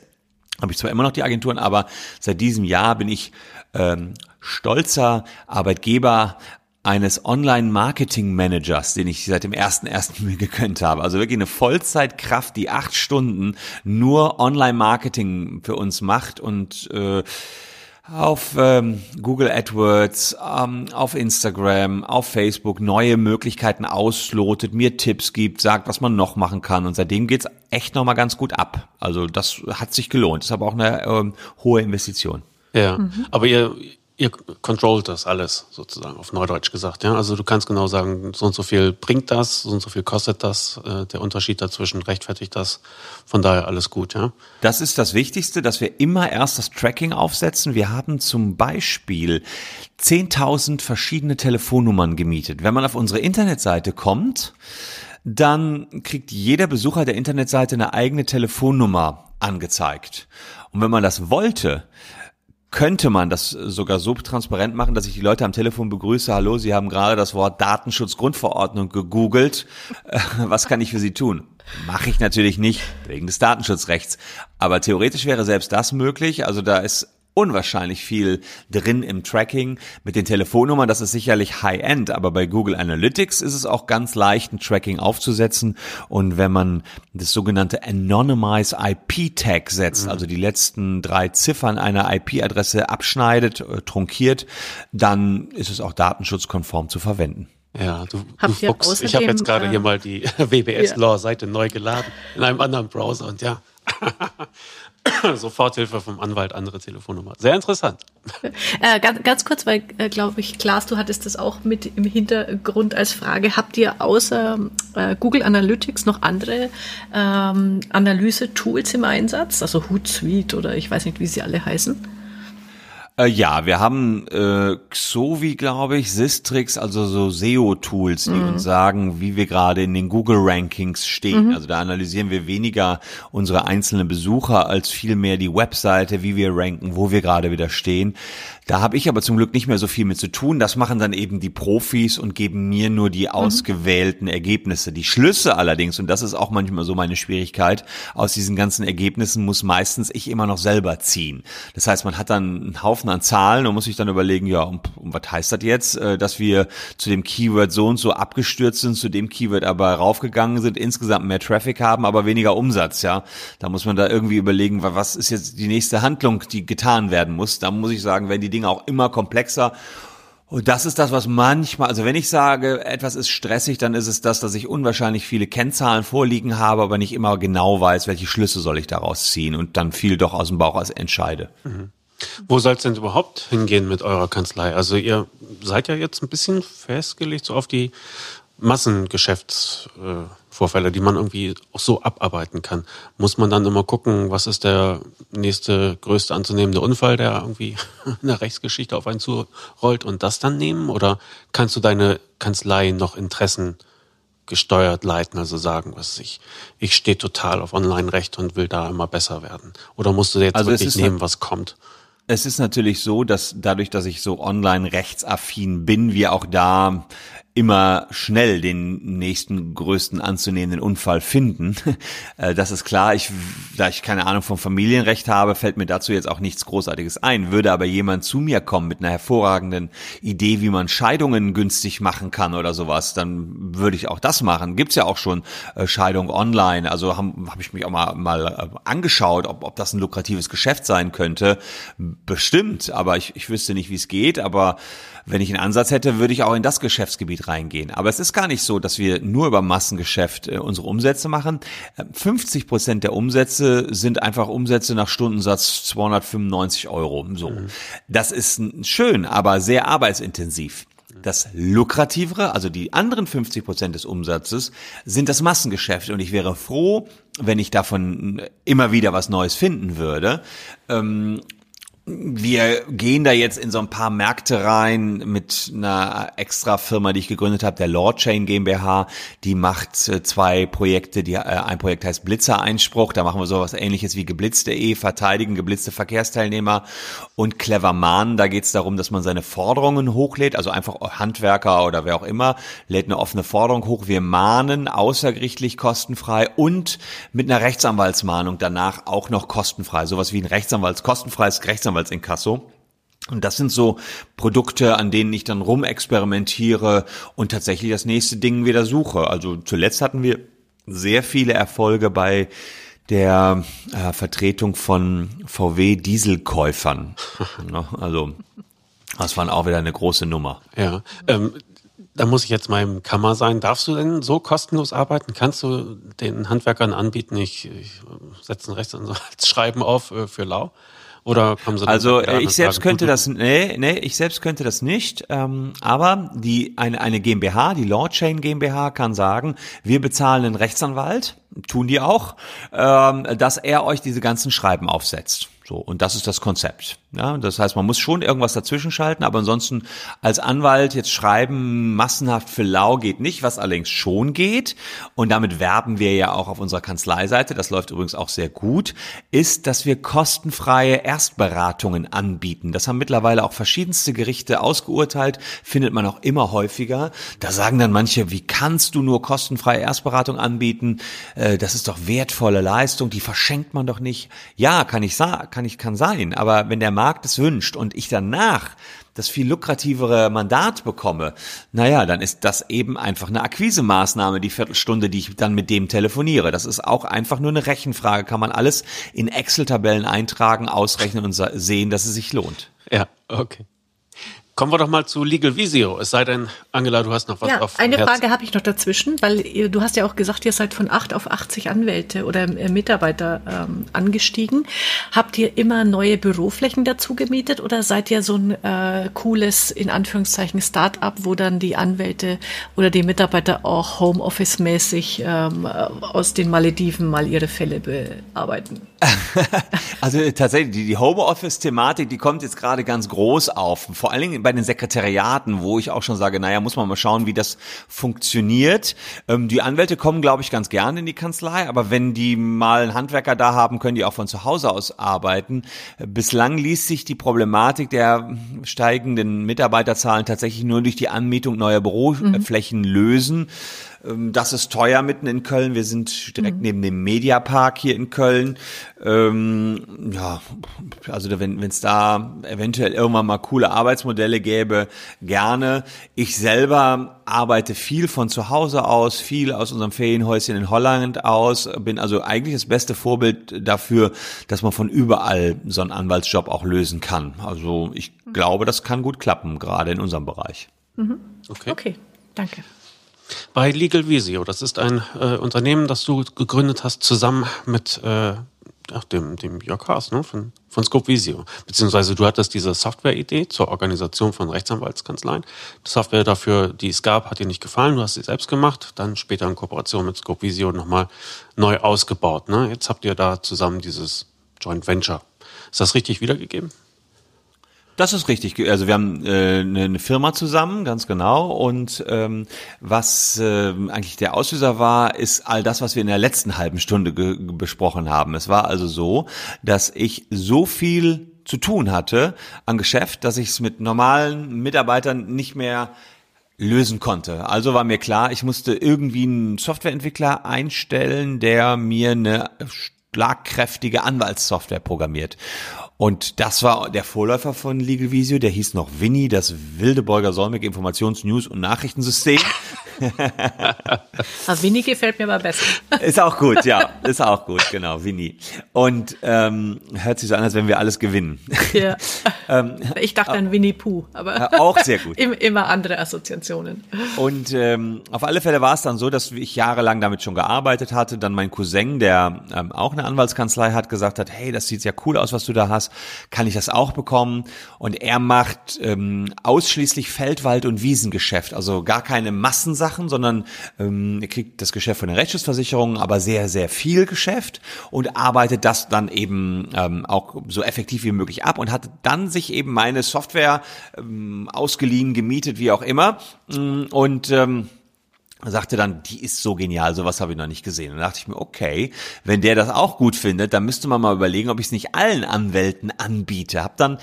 S3: habe ich zwar immer noch die Agenturen, aber seit diesem Jahr bin ich ähm, stolzer Arbeitgeber eines Online-Marketing-Managers, den ich seit dem ersten ersten mir gegönnt habe. Also wirklich eine Vollzeitkraft, die acht Stunden nur Online-Marketing für uns macht und äh, auf ähm, Google AdWords, ähm, auf Instagram, auf Facebook neue Möglichkeiten auslotet, mir Tipps gibt, sagt, was man noch machen kann. Und seitdem geht's echt nochmal ganz gut ab. Also das hat sich gelohnt. Das ist aber auch eine ähm, hohe Investition.
S1: Ja, mhm. aber ihr, ihr controlt das alles sozusagen auf Neudeutsch gesagt. Ja, also du kannst genau sagen, so und so viel bringt das, so und so viel kostet das, äh, der Unterschied dazwischen rechtfertigt das. Von daher alles gut. Ja.
S3: Das ist das Wichtigste, dass wir immer erst das Tracking aufsetzen. Wir haben zum Beispiel 10.000 verschiedene Telefonnummern gemietet. Wenn man auf unsere Internetseite kommt, dann kriegt jeder Besucher der Internetseite eine eigene Telefonnummer angezeigt. Und wenn man das wollte, könnte man das sogar so transparent machen, dass ich die Leute am Telefon begrüße. Hallo, Sie haben gerade das Wort Datenschutzgrundverordnung gegoogelt. Äh, was kann ich für Sie tun? Mache ich natürlich nicht wegen des Datenschutzrechts. Aber theoretisch wäre selbst das möglich. Also da ist unwahrscheinlich viel drin im Tracking. Mit den Telefonnummern, das ist sicherlich High-End, aber bei Google Analytics ist es auch ganz leicht, ein Tracking aufzusetzen. Und wenn man das sogenannte Anonymize IP Tag setzt, mhm. also die letzten drei Ziffern einer IP-Adresse abschneidet, äh, trunkiert, dann ist es auch datenschutzkonform zu verwenden.
S1: Ja, du, du Fuchs, ich habe jetzt gerade äh, hier mal die WBS-Law-Seite neu geladen in einem anderen Browser und ja. Soforthilfe vom Anwalt, andere Telefonnummer. Sehr interessant.
S2: Äh, ganz, ganz, kurz, weil, äh, glaube ich, Klaas, du hattest das auch mit im Hintergrund als Frage. Habt ihr außer äh, Google Analytics noch andere ähm, Analyse-Tools im Einsatz? Also Hootsuite oder ich weiß nicht, wie sie alle heißen?
S3: Äh, ja, wir haben äh, Xovi, glaube ich, Sistrix, also so SEO-Tools, die mhm. uns sagen, wie wir gerade in den Google-Rankings stehen. Mhm. Also da analysieren wir weniger unsere einzelnen Besucher als vielmehr die Webseite, wie wir ranken, wo wir gerade wieder stehen. Da habe ich aber zum Glück nicht mehr so viel mit zu tun. Das machen dann eben die Profis und geben mir nur die mhm. ausgewählten Ergebnisse. Die Schlüsse allerdings, und das ist auch manchmal so meine Schwierigkeit, aus diesen ganzen Ergebnissen muss meistens ich immer noch selber ziehen. Das heißt, man hat dann einen Haufen an Zahlen und muss sich dann überlegen, ja, um, um was heißt das jetzt, äh, dass wir zu dem Keyword so und so abgestürzt sind, zu dem Keyword aber raufgegangen sind, insgesamt mehr Traffic haben, aber weniger Umsatz, ja. Da muss man da irgendwie überlegen, was ist jetzt die nächste Handlung, die getan werden muss. Da muss ich sagen, wenn die Dinge auch immer komplexer. Und das ist das, was manchmal, also wenn ich sage, etwas ist stressig, dann ist es das, dass ich unwahrscheinlich viele Kennzahlen vorliegen habe, aber nicht immer genau weiß, welche Schlüsse soll ich daraus ziehen und dann viel doch aus dem Bauch als entscheide. Mhm.
S1: Wo soll es denn überhaupt hingehen mit eurer Kanzlei? Also ihr seid ja jetzt ein bisschen festgelegt so auf die Massengeschäftsvorfälle, die man irgendwie auch so abarbeiten kann. Muss man dann immer gucken, was ist der nächste größte anzunehmende Unfall, der irgendwie in der Rechtsgeschichte auf einen zurollt und das dann nehmen? Oder kannst du deine Kanzlei noch Interessen gesteuert leiten, also sagen, was ich, ich stehe total auf Online-Recht und will da immer besser werden? Oder musst du jetzt also wirklich nehmen, was kommt?
S3: Es ist natürlich so, dass dadurch, dass ich so online rechtsaffin bin, wir auch da immer schnell den nächsten größten anzunehmenden Unfall finden. Äh, das ist klar. Ich, da ich keine Ahnung vom Familienrecht habe, fällt mir dazu jetzt auch nichts Großartiges ein. Würde aber jemand zu mir kommen mit einer hervorragenden Idee, wie man Scheidungen günstig machen kann oder sowas, dann würde ich auch das machen. Gibt's ja auch schon äh, Scheidung online. Also habe hab ich mich auch mal, mal äh, angeschaut, ob, ob das ein lukratives Geschäft sein könnte. Bestimmt, aber ich, ich wüsste nicht, wie es geht. Aber wenn ich einen Ansatz hätte, würde ich auch in das Geschäftsgebiet reingehen. Aber es ist gar nicht so, dass wir nur über Massengeschäft äh, unsere Umsätze machen. 50 äh, Prozent der Umsätze sind einfach Umsätze nach Stundensatz 295 Euro. So. Mhm. Das ist schön, aber sehr arbeitsintensiv. Das lukrativere, also die anderen 50 Prozent des Umsatzes, sind das Massengeschäft. Und ich wäre froh, wenn ich davon immer wieder was Neues finden würde. Ähm, wir gehen da jetzt in so ein paar Märkte rein mit einer extra Firma, die ich gegründet habe, der Lord Chain GmbH. Die macht äh, zwei Projekte. Die, äh, ein Projekt heißt Blitzer-Einspruch. Da machen wir sowas ähnliches wie geblitzte.de, verteidigen geblitzte Verkehrsteilnehmer. Und Clever Man, da geht es darum, dass man seine Forderungen hochlädt. Also einfach Handwerker oder wer auch immer, lädt eine offene Forderung hoch. Wir mahnen außergerichtlich kostenfrei und mit einer Rechtsanwaltsmahnung danach auch noch kostenfrei. Sowas wie ein Rechtsanwalts kostenfreies Rechtsanwalts Rechtsanwaltsinkasso. Und das sind so Produkte, an denen ich dann rumexperimentiere und tatsächlich das nächste Ding wieder suche. Also zuletzt hatten wir sehr viele Erfolge bei der äh, Vertretung von VW Dieselkäufern. also das war auch wieder eine große Nummer.
S1: Ja, ähm, da muss ich jetzt mal im Kammer sein. Darfst du denn so kostenlos arbeiten? Kannst du den Handwerkern anbieten, ich, ich setze einen Rechtsanwalt Schreiben auf äh, für Lau? Oder kommen sie
S3: Also äh, ich selbst könnte das, nee, nee, ich selbst könnte das nicht. Ähm, aber die eine eine GmbH, die Lawchain GmbH, kann sagen, wir bezahlen einen Rechtsanwalt, tun die auch, ähm, dass er euch diese ganzen Schreiben aufsetzt. So, und das ist das Konzept. Ja, das heißt, man muss schon irgendwas dazwischen schalten, aber ansonsten als Anwalt jetzt schreiben, massenhaft für lau geht nicht, was allerdings schon geht. Und damit werben wir ja auch auf unserer Kanzleiseite, das läuft übrigens auch sehr gut, ist, dass wir kostenfreie Erstberatungen anbieten. Das haben mittlerweile auch verschiedenste Gerichte ausgeurteilt, findet man auch immer häufiger. Da sagen dann manche, wie kannst du nur kostenfreie Erstberatung anbieten? Äh, das ist doch wertvolle Leistung, die verschenkt man doch nicht. Ja, kann ich kann ich, kann sein. Aber wenn der Markt es wünscht und ich danach das viel lukrativere Mandat bekomme, naja, dann ist das eben einfach eine Akquisemaßnahme, die Viertelstunde, die ich dann mit dem telefoniere. Das ist auch einfach nur eine Rechenfrage. Kann man alles in Excel-Tabellen eintragen, ausrechnen und sehen, dass es sich lohnt.
S1: Ja, okay. Kommen wir doch mal zu Legal Visio. Es sei denn, Angela, du hast noch was
S2: ja,
S1: auf
S2: Eine Herzen. Frage habe ich noch dazwischen, weil ihr, du hast ja auch gesagt, ihr seid von 8 auf 80 Anwälte oder äh, Mitarbeiter ähm, angestiegen. Habt ihr immer neue Büroflächen dazu gemietet oder seid ihr so ein äh, cooles, in Anführungszeichen, Start-up, wo dann die Anwälte oder die Mitarbeiter auch Homeoffice-mäßig ähm, aus den Malediven mal ihre Fälle bearbeiten?
S3: also tatsächlich, die, die Homeoffice-Thematik, die kommt jetzt gerade ganz groß auf. Vor allen Dingen bei den Sekretariaten, wo ich auch schon sage, naja, muss man mal schauen, wie das funktioniert. Ähm, die Anwälte kommen, glaube ich, ganz gerne in die Kanzlei, aber wenn die mal einen Handwerker da haben, können die auch von zu Hause aus arbeiten. Bislang ließ sich die Problematik der steigenden Mitarbeiterzahlen tatsächlich nur durch die Anmietung neuer Büroflächen mhm. lösen. Ähm, das ist teuer mitten in Köln. Wir sind direkt mhm. neben dem Mediapark hier in Köln. Ähm, ja, also wenn es da eventuell irgendwann mal coole Arbeitsmodelle gäbe, gerne. Ich selber arbeite viel von zu Hause aus, viel aus unserem Ferienhäuschen in Holland aus. Bin also eigentlich das beste Vorbild dafür, dass man von überall so einen Anwaltsjob auch lösen kann. Also ich mhm. glaube, das kann gut klappen, gerade in unserem Bereich.
S2: Mhm. Okay. okay, danke.
S1: Bei Legal Visio, das ist ein äh, Unternehmen, das du gegründet hast, zusammen mit äh, ach, dem, dem Jörg Haas ne, von, von Scope Visio. Beziehungsweise du hattest diese Software-Idee zur Organisation von Rechtsanwaltskanzleien. Die Software dafür, die es gab, hat dir nicht gefallen, du hast sie selbst gemacht, dann später in Kooperation mit Scope Visio nochmal neu ausgebaut. Ne? Jetzt habt ihr da zusammen dieses Joint Venture. Ist das richtig wiedergegeben?
S3: Das ist richtig. Also wir haben äh, eine Firma zusammen, ganz genau. Und ähm, was äh, eigentlich der Auslöser war, ist all das, was wir in der letzten halben Stunde besprochen haben. Es war also so, dass ich so viel zu tun hatte an Geschäft, dass ich es mit normalen Mitarbeitern nicht mehr lösen konnte. Also war mir klar, ich musste irgendwie einen Softwareentwickler einstellen, der mir eine schlagkräftige Anwaltssoftware programmiert. Und das war der Vorläufer von Legal Visio, der hieß noch Winnie, das Wildeborger Solmec Informations-, News- und Nachrichtensystem.
S2: Ah, Winnie gefällt mir aber besser.
S3: Ist auch gut, ja, ist auch gut, genau, Winnie. Und ähm, hört sich so an, als wenn wir alles gewinnen.
S2: Ja. ähm, ich dachte an Winnie Pooh, aber
S3: auch sehr gut.
S2: immer andere Assoziationen.
S3: Und ähm, auf alle Fälle war es dann so, dass ich jahrelang damit schon gearbeitet hatte. Dann mein Cousin, der ähm, auch eine Anwaltskanzlei hat, gesagt hat, hey, das sieht ja cool aus, was du da hast. Kann ich das auch bekommen? Und er macht ähm, ausschließlich Feldwald- und Wiesengeschäft, also gar keine Massensachen Sachen, sondern ähm, er kriegt das Geschäft von der Rechtsschutzversicherung, aber sehr, sehr viel Geschäft und arbeitet das dann eben ähm, auch so effektiv wie möglich ab und hat dann sich eben meine Software ähm, ausgeliehen, gemietet, wie auch immer. Mm, und ähm, sagte dann, die ist so genial, sowas habe ich noch nicht gesehen. Und da dachte ich mir, okay, wenn der das auch gut findet, dann müsste man mal überlegen, ob ich es nicht allen Anwälten anbiete. Hab dann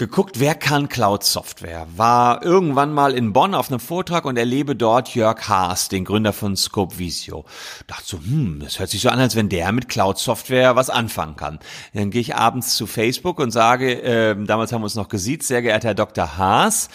S3: geguckt, wer kann Cloud-Software. War irgendwann mal in Bonn auf einem Vortrag und erlebe dort Jörg Haas, den Gründer von Scope Visio. Dachte so, hm, das hört sich so an, als wenn der mit Cloud-Software was anfangen kann. Dann gehe ich abends zu Facebook und sage, äh, damals haben wir uns noch gesiezt, sehr geehrter Herr Dr. Haas,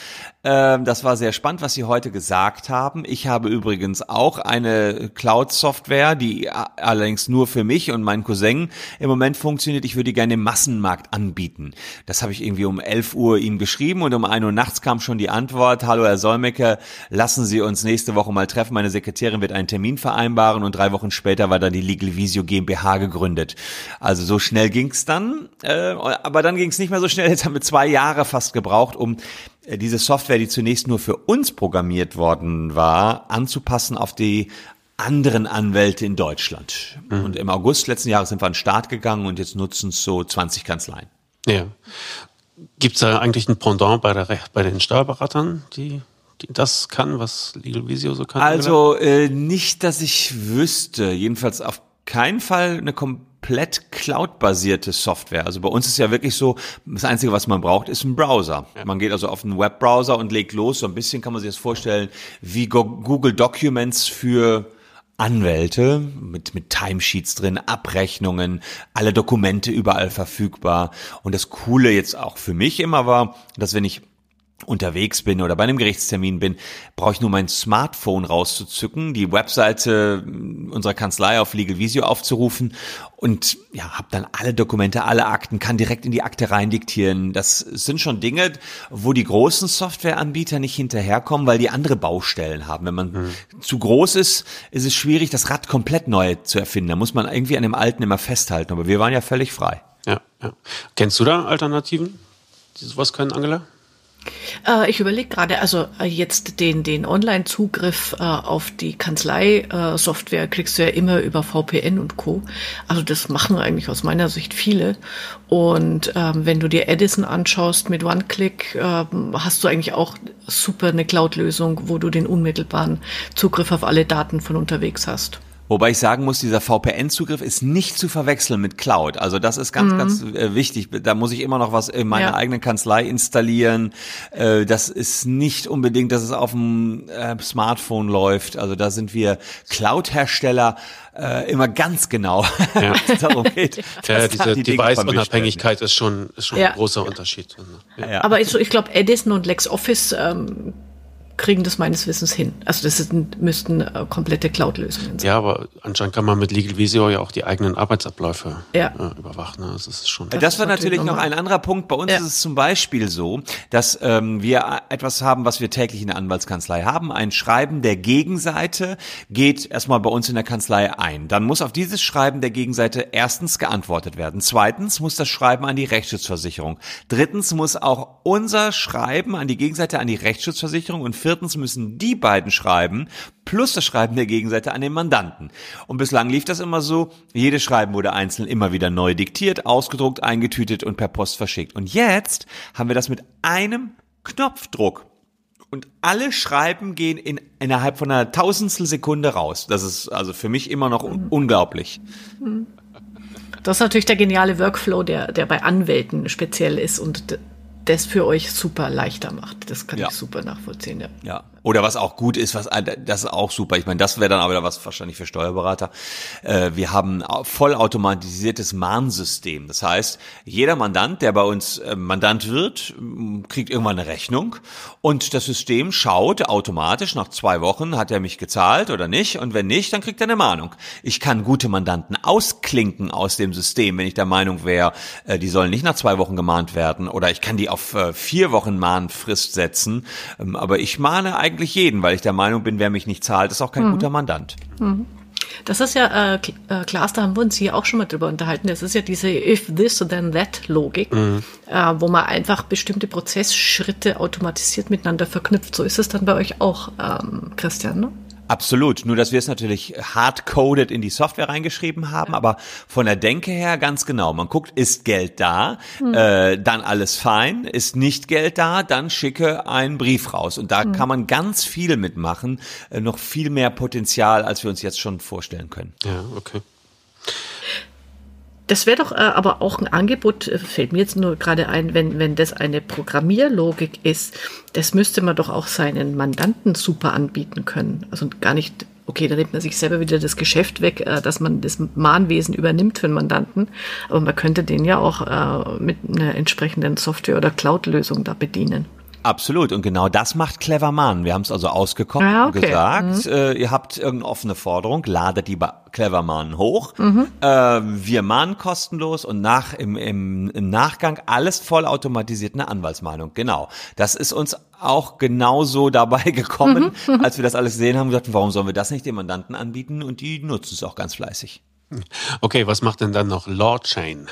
S3: Ähm, das war sehr spannend, was Sie heute gesagt haben. Ich habe übrigens auch eine Cloud-Software, die allerdings nur für mich und meinen Cousin im Moment funktioniert. Ich würde die gerne im Massenmarkt anbieten. Das habe ich irgendwie um 11 Uhr ihm geschrieben und um 1 Uhr nachts kam schon die Antwort, hallo Herr Solmecke, lassen Sie uns nächste Woche mal treffen. Meine Sekretärin wird einen Termin vereinbaren und drei Wochen später war dann die Legal Visio GmbH gegründet. Also so schnell ging's dann, äh, aber dann ging's nicht mehr so schnell. Jetzt haben wir zwei Jahre fast gebraucht, um diese Software, die zunächst nur für uns programmiert worden war, anzupassen auf die anderen Anwälte in Deutschland. Mhm. Und im August letzten Jahres sind wir an den Start gegangen und jetzt nutzen es so 20 Kanzleien.
S1: Ja. Gibt es da eigentlich ein Pendant bei, der, bei den Steuerberatern, die, das kann, was Legal Visio so kann?
S3: Also äh, nicht, dass ich wüsste. Jedenfalls auf keinen Fall eine komplett cloud-basierte Software. Also bei uns ist ja wirklich so, das Einzige, was man braucht, ist ein Browser. Man geht also auf einen Webbrowser und legt los. So ein bisschen kann man sich das vorstellen wie Google Documents für Anwälte mit, mit Timesheets drin, Abrechnungen, alle Dokumente überall verfügbar. Und das Coole jetzt auch für mich immer war, dass wenn ich unterwegs bin oder bei einem Gerichtstermin bin, brauche ich nur mein Smartphone rauszuzücken, die Webseite unserer Kanzlei auf Legal Visio aufzurufen und ja, habe dann alle Dokumente, alle Akten, kann direkt in die Akte rein diktieren. Das sind schon Dinge, wo die großen Softwareanbieter nicht hinterherkommen, weil die andere Baustellen haben. Wenn man mhm. zu groß ist, ist es schwierig, das Rad komplett neu zu erfinden. Da muss man irgendwie an dem Alten immer festhalten. Aber wir waren ja völlig frei.
S1: Ja, ja. Kennst du da Alternativen, die sowas können, Angela?
S2: Äh, ich überlege gerade, also äh, jetzt den, den Online-Zugriff äh, auf die Kanzlei-Software äh, kriegst du ja immer über VPN und Co. Also das machen eigentlich aus meiner Sicht viele. Und ähm, wenn du dir Edison anschaust mit OneClick, ähm, hast du eigentlich auch super eine Cloud-Lösung, wo du den unmittelbaren Zugriff auf alle Daten von unterwegs hast.
S3: Wobei ich sagen muss, dieser VPN-Zugriff ist nicht zu verwechseln mit Cloud. Also das ist ganz, mhm. ganz äh, wichtig. Da muss ich immer noch was in meiner ja. eigenen Kanzlei installieren. Äh, das ist nicht unbedingt, dass es auf dem äh, Smartphone läuft. Also da sind wir Cloud-Hersteller äh, immer ganz genau,
S1: ja. darum geht. Ja, diese die Device-Unabhängigkeit ist schon, ist schon ja. ein großer Unterschied.
S2: Ja. Aber ich, ich glaube, Edison und LexOffice ähm, kriegen das meines Wissens hin. Also das sind, müssten äh, komplette Cloud-Lösungen
S1: sein. Ja, aber anscheinend kann man mit Legal Visio ja auch die eigenen Arbeitsabläufe ja. äh, überwachen. Ne? Das ist schon.
S3: Das, das war natürlich noch ein anderer Punkt. Bei uns ja. ist es zum Beispiel so, dass ähm, wir etwas haben, was wir täglich in der Anwaltskanzlei haben. Ein Schreiben der Gegenseite geht erstmal bei uns in der Kanzlei ein. Dann muss auf dieses Schreiben der Gegenseite erstens geantwortet werden. Zweitens muss das Schreiben an die Rechtsschutzversicherung. Drittens muss auch unser Schreiben an die Gegenseite an die Rechtsschutzversicherung und viertens müssen die beiden schreiben, plus das Schreiben der Gegenseite an den Mandanten. Und bislang lief das immer so, jedes Schreiben wurde einzeln immer wieder neu diktiert, ausgedruckt, eingetütet und per Post verschickt. Und jetzt haben wir das mit einem Knopfdruck. Und alle Schreiben gehen in, innerhalb von einer Tausendstel Sekunde raus. Das ist also für mich immer noch un unglaublich.
S2: Das ist natürlich der geniale Workflow, der, der bei Anwälten speziell ist und das für euch super leichter macht. Das kann ja. ich super nachvollziehen. Ja.
S3: ja. Oder was auch gut ist, was das ist auch super. Ich meine, das wäre dann aber was wahrscheinlich für Steuerberater. Äh, wir haben vollautomatisiertes Mahnsystem. Das heißt, jeder Mandant, der bei uns äh, Mandant wird, kriegt irgendwann eine Rechnung und das System schaut automatisch nach zwei Wochen, hat er mich gezahlt oder nicht und wenn nicht, dann kriegt er eine Mahnung. Ich kann gute Mandanten ausklinken aus dem System, wenn ich der Meinung wäre, äh, die sollen nicht nach zwei Wochen gemahnt werden oder ich kann die auf vier Wochen Mahnfrist setzen. Ähm, aber ich mahne eigentlich eigentlich jeden, weil ich der Meinung bin, wer mich nicht zahlt, ist auch kein mhm. guter Mandant. Mhm.
S2: Das ist ja, äh, äh, Klaas, da haben wir uns hier auch schon mal drüber unterhalten. Das ist ja diese If this, then that Logik, mhm. äh, wo man einfach bestimmte Prozessschritte automatisiert miteinander verknüpft. So ist es dann bei euch auch, ähm, Christian, ne?
S3: Absolut. Nur, dass wir es natürlich hardcoded in die Software reingeschrieben haben, ja. aber von der Denke her ganz genau. Man guckt, ist Geld da, hm. äh, dann alles fein, ist nicht Geld da, dann schicke einen Brief raus. Und da hm. kann man ganz viel mitmachen, äh, noch viel mehr Potenzial, als wir uns jetzt schon vorstellen können.
S1: Ja, okay.
S2: Das wäre doch äh, aber auch ein Angebot, äh, fällt mir jetzt nur gerade ein, wenn, wenn das eine Programmierlogik ist, das müsste man doch auch seinen Mandanten super anbieten können. Also gar nicht, okay, da nimmt man sich selber wieder das Geschäft weg, äh, dass man das Mahnwesen übernimmt für den Mandanten, aber man könnte den ja auch äh, mit einer entsprechenden Software- oder Cloud-Lösung da bedienen.
S3: Absolut. Und genau das macht Clever Man. Wir haben es also ausgekocht
S2: Ah,
S3: und
S2: okay.
S3: gesagt, äh, ihr habt irgendeine offene Forderung, ladet die bei Clever Man hoch. Äh, wir mahnen kostenlos und nach, im, im, im Nachgang alles vollautomatisiert eine Anwaltsmahnung. Genau. Das ist uns auch genauso dabei gekommen, als wir das alles gesehen haben, gesagt, warum sollen wir das nicht den Mandanten anbieten? Und die nutzen es auch ganz fleißig.
S1: Okay, was macht denn dann noch Lawchain?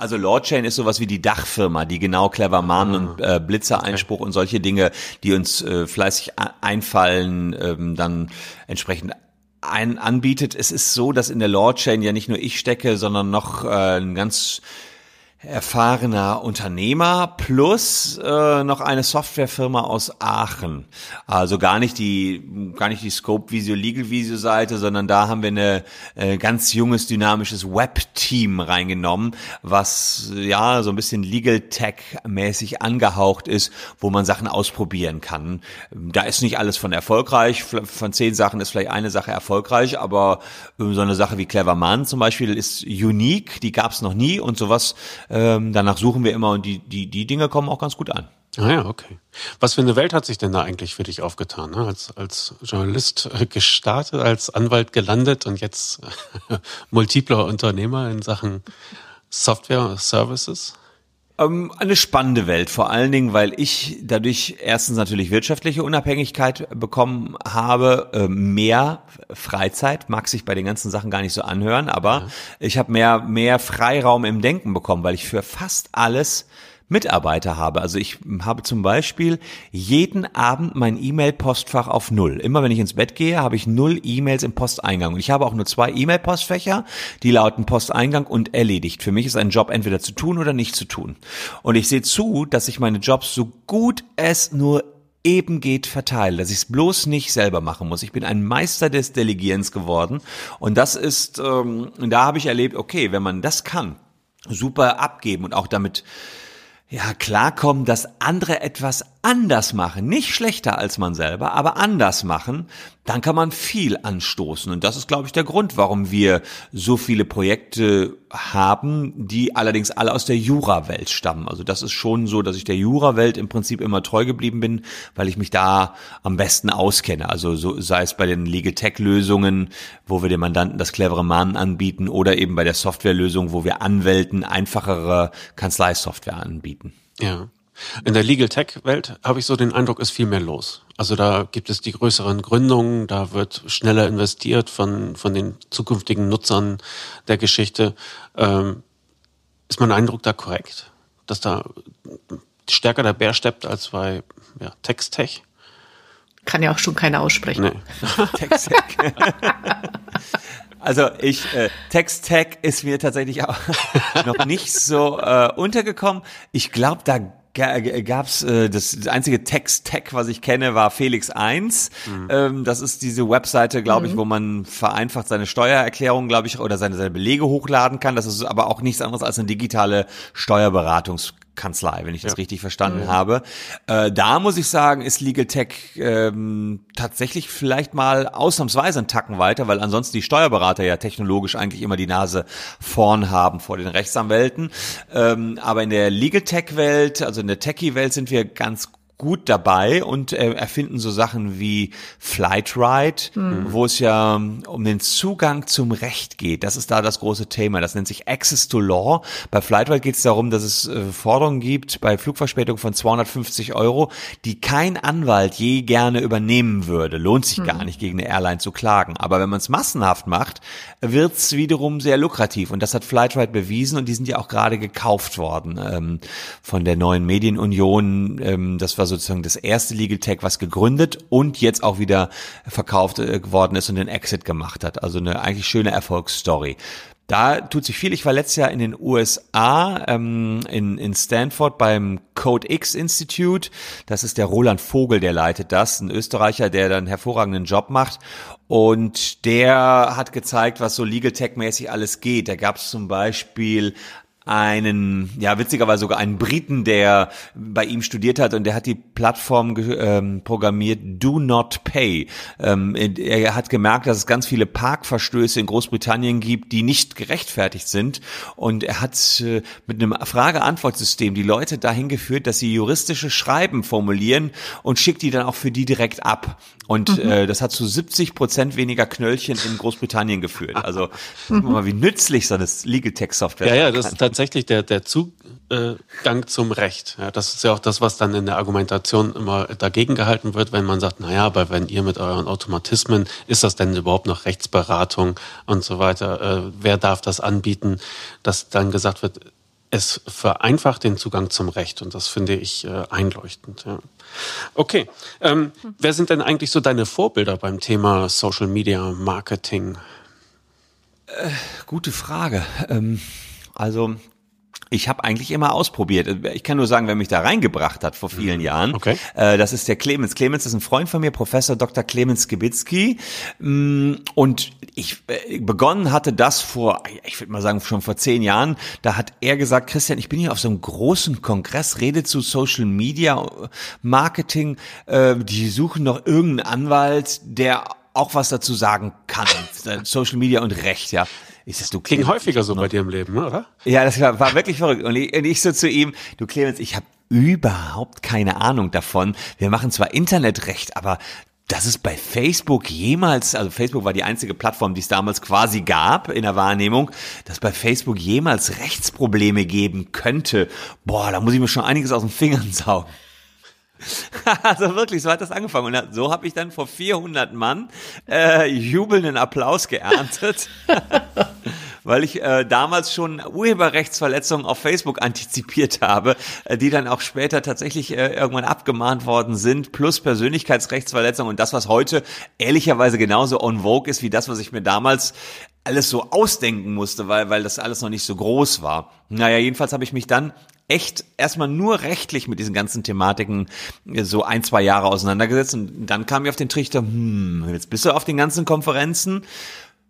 S3: Also Lordchain ist sowas wie die Dachfirma, die genau clever mahnen und äh, Blitzereinspruch und solche Dinge, die uns äh, fleißig einfallen, ähm, dann entsprechend ein anbietet. Es ist so, dass in der Lordchain ja nicht nur ich stecke, sondern noch äh, ein ganz erfahrener Unternehmer plus äh, noch eine Softwarefirma aus Aachen. Also gar nicht die gar nicht die Scope Visio Legal Visio Seite, sondern da haben wir eine äh, ganz junges dynamisches Web Team reingenommen, was ja so ein bisschen Legal Tech mäßig angehaucht ist, wo man Sachen ausprobieren kann. Da ist nicht alles von erfolgreich, von zehn Sachen ist vielleicht eine Sache erfolgreich, aber äh, so eine Sache wie Clever Man zum Beispiel ist unique, die gab es noch nie und sowas ähm, danach suchen wir immer und die, die, die Dinge kommen auch ganz gut an.
S1: Ah ja, okay. Was für eine Welt hat sich denn da eigentlich für dich aufgetan? Ne? Als, als Journalist äh, gestartet, als Anwalt gelandet und jetzt multipler Unternehmer in Sachen Software, Services?
S3: Ähm, eine spannende Welt, vor allen Dingen, weil ich dadurch erstens natürlich wirtschaftliche Unabhängigkeit bekommen habe, äh, mehr Freizeit, mag sich bei den ganzen Sachen gar nicht so anhören, aber ich habe mehr, mehr Freiraum im Denken bekommen, weil ich für fast alles Mitarbeiter habe. Also ich habe zum Beispiel jeden Abend mein E-Mail-Postfach auf Null. Immer wenn ich ins Bett gehe, habe ich null E-Mails im Posteingang. Und ich habe auch nur zwei E-Mail-Postfächer, die lauten Posteingang und erledigt. Für mich ist ein Job entweder zu tun oder nicht zu tun. Und ich sehe zu, dass ich meine Jobs so gut es nur eben geht verteile, dass ich es bloß nicht selber machen muss. Ich bin ein Meister des Delegierens geworden und das ist, ähm, da habe ich erlebt, okay, wenn man das kann, super abgeben und auch damit ja, klarkommen, dass andere etwas anders machen. Nicht schlechter als man selber, aber anders machen. Dann kann man viel anstoßen. Und das ist, glaube ich, der Grund, warum wir so viele Projekte haben, die allerdings alle aus der Jura-Welt stammen. Also das ist schon so, dass ich der Jura-Welt im Prinzip immer treu geblieben bin, weil ich mich da am besten auskenne. Also so, sei es bei den Legal Tech-Lösungen, wo wir den Mandanten das clevere Mahnen anbieten, oder eben bei der Softwarelösung, wo wir Anwälten einfachere Kanzleisoftware anbieten.
S1: Ja. In der Legal Tech Welt habe ich so den Eindruck, ist viel mehr los. Also da gibt es die größeren Gründungen, da wird schneller investiert von, von den zukünftigen Nutzern der Geschichte. Ähm, ist mein Eindruck da korrekt? Dass da stärker der Bär steppt als bei ja, Text-Tech?
S2: Kann ja auch schon keiner aussprechen.
S1: Nee.
S3: Text-Tech. Also ich, äh, Text-Tech ist mir tatsächlich auch noch nicht so äh, untergekommen. Ich glaube, da gab's äh, das, das einzige Text-Tech, was ich kenne, war Felix 1. Ähm, das ist diese Webseite, glaube ich, wo man vereinfacht seine Steuererklärung, glaube ich, oder seine, seine Belege hochladen kann. Das ist aber auch nichts anderes als eine digitale Steuerberatungs Kanzlei, wenn ich das richtig verstanden habe. Äh, da muss ich sagen, ist Legal Tech ähm, tatsächlich vielleicht mal ausnahmsweise einen Tacken weiter, weil ansonsten die Steuerberater ja technologisch eigentlich immer die Nase vorn haben vor den Rechtsanwälten. Ähm, aber in der Legal Tech Welt, also in der Techie-Welt sind wir ganz gut dabei und äh, erfinden so Sachen wie Flightride, wo es ja um den Zugang zum Recht geht. Das ist da das große Thema. Das nennt sich Access to Law. Bei Flightride geht es darum, dass es äh, Forderungen gibt bei Flugverspätung von 250 Euro, die kein Anwalt je gerne übernehmen würde. Lohnt sich gar nicht, gegen eine Airline zu klagen. Aber wenn man es massenhaft macht, wird es wiederum sehr lukrativ. Und das hat Flightride bewiesen und die sind ja auch gerade gekauft worden ähm, von der neuen Medienunion. Ähm, das war sozusagen das erste Legal Tech, was gegründet und jetzt auch wieder verkauft äh, worden ist und den Exit gemacht hat. Also eine eigentlich schöne Erfolgsstory. Da tut sich viel. Ich war letztes Jahr in den USA, ähm, in, in Stanford beim Code X Institute. Das ist der Roland Vogel, der leitet das, ein Österreicher, der da einen hervorragenden Job macht. Und der hat gezeigt, was so Legal Tech-mäßig alles geht. Da gab es zum Beispiel einen, ja witzigerweise sogar einen Briten, der bei ihm studiert hat und der hat die Plattform ähm, programmiert Do Not Pay. Ähm, er hat gemerkt, dass es ganz viele Parkverstöße in Großbritannien gibt, die nicht gerechtfertigt sind und er hat äh, mit einem Frage-Antwort-System die Leute dahin geführt, dass sie juristische Schreiben formulieren und schickt die dann auch für die direkt ab. Und mhm. äh, das hat zu 70 Prozent weniger Knöllchen in Großbritannien geführt. Also mhm. mal, wie nützlich so eine Legal Tech Software
S1: ist. Ja, ja, das ist tatsächlich der, der Zugang zum Recht. Ja, das ist ja auch das, was dann in der Argumentation immer dagegen gehalten wird, wenn man sagt, naja, aber wenn ihr mit euren Automatismen, ist das denn überhaupt noch Rechtsberatung und so weiter? Äh, wer darf das anbieten? Dass dann gesagt wird, es vereinfacht den Zugang zum Recht und das finde ich äh, einleuchtend. Ja. Okay, ähm, wer sind denn eigentlich so deine Vorbilder beim Thema Social Media Marketing?
S3: Äh, gute Frage. Ähm, also ich habe eigentlich immer ausprobiert. Ich kann nur sagen, wer mich da reingebracht hat vor vielen mhm. Jahren. Okay. Äh, das ist der Clemens. Clemens ist ein Freund von mir, Professor Dr. Clemens Skibitzky. Mm, und ich äh, begonnen hatte das vor, ich würde mal sagen, schon vor zehn Jahren. Da hat er gesagt, Christian, ich bin hier auf so einem großen Kongress, rede zu Social Media Marketing. Äh, die suchen noch irgendeinen Anwalt, der auch was dazu sagen kann. Social Media und Recht, ja.
S1: Ich sag, du Klingt häufiger so bei dir im Leben, oder?
S3: Ja, das war, war wirklich verrückt. Und ich, und ich so zu ihm, du Clemens, ich habe überhaupt keine Ahnung davon. Wir machen zwar Internetrecht, aber dass es bei Facebook jemals, also Facebook war die einzige Plattform, die es damals quasi gab in der Wahrnehmung, dass bei Facebook jemals Rechtsprobleme geben könnte. Boah, da muss ich mir schon einiges aus den Fingern saugen. also wirklich, so hat das angefangen. Und so habe ich dann vor 400 Mann äh, jubelnden Applaus geerntet, weil ich äh, damals schon Urheberrechtsverletzungen auf Facebook antizipiert habe, äh, die dann auch später tatsächlich äh, irgendwann abgemahnt worden sind, plus Persönlichkeitsrechtsverletzungen und das, was heute ehrlicherweise genauso on vogue ist wie das, was ich mir damals alles so ausdenken musste, weil, weil das alles noch nicht so groß war. Naja, jedenfalls habe ich mich dann echt erstmal nur rechtlich mit diesen ganzen Thematiken äh, so ein, zwei Jahre auseinandergesetzt und dann kam ich auf den Trichter, hm, jetzt bist du auf den ganzen Konferenzen,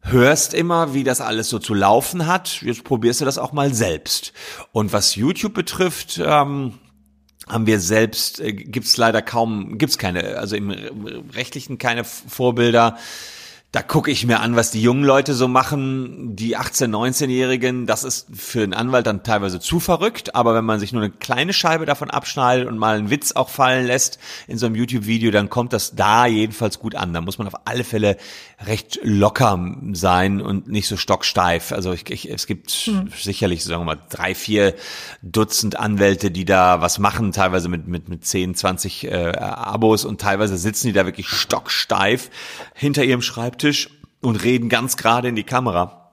S3: hörst immer, wie das alles so zu laufen hat, jetzt probierst du das auch mal selbst. Und was YouTube betrifft, ähm, haben wir selbst, äh, gibt's leider kaum, gibt's keine, also im rechtlichen keine Vorbilder. Da gucke ich mir an, was die jungen Leute so machen. Die 18-, 19-Jährigen, das ist für einen Anwalt dann teilweise zu verrückt. Aber wenn man sich nur eine kleine Scheibe davon abschneidet und mal einen Witz auch fallen lässt in so einem YouTube-Video, dann kommt das da jedenfalls gut an. Da muss man auf alle Fälle recht locker sein und nicht so stocksteif. Also ich, ich, es gibt hm. sicherlich, sagen wir mal, drei, vier Dutzend Anwälte, die da was machen, teilweise mit, mit, mit 10, 20 äh, Abos und teilweise sitzen die da wirklich stocksteif hinter ihrem Schreibtisch Schreibtisch und reden ganz gerade in die Kamera.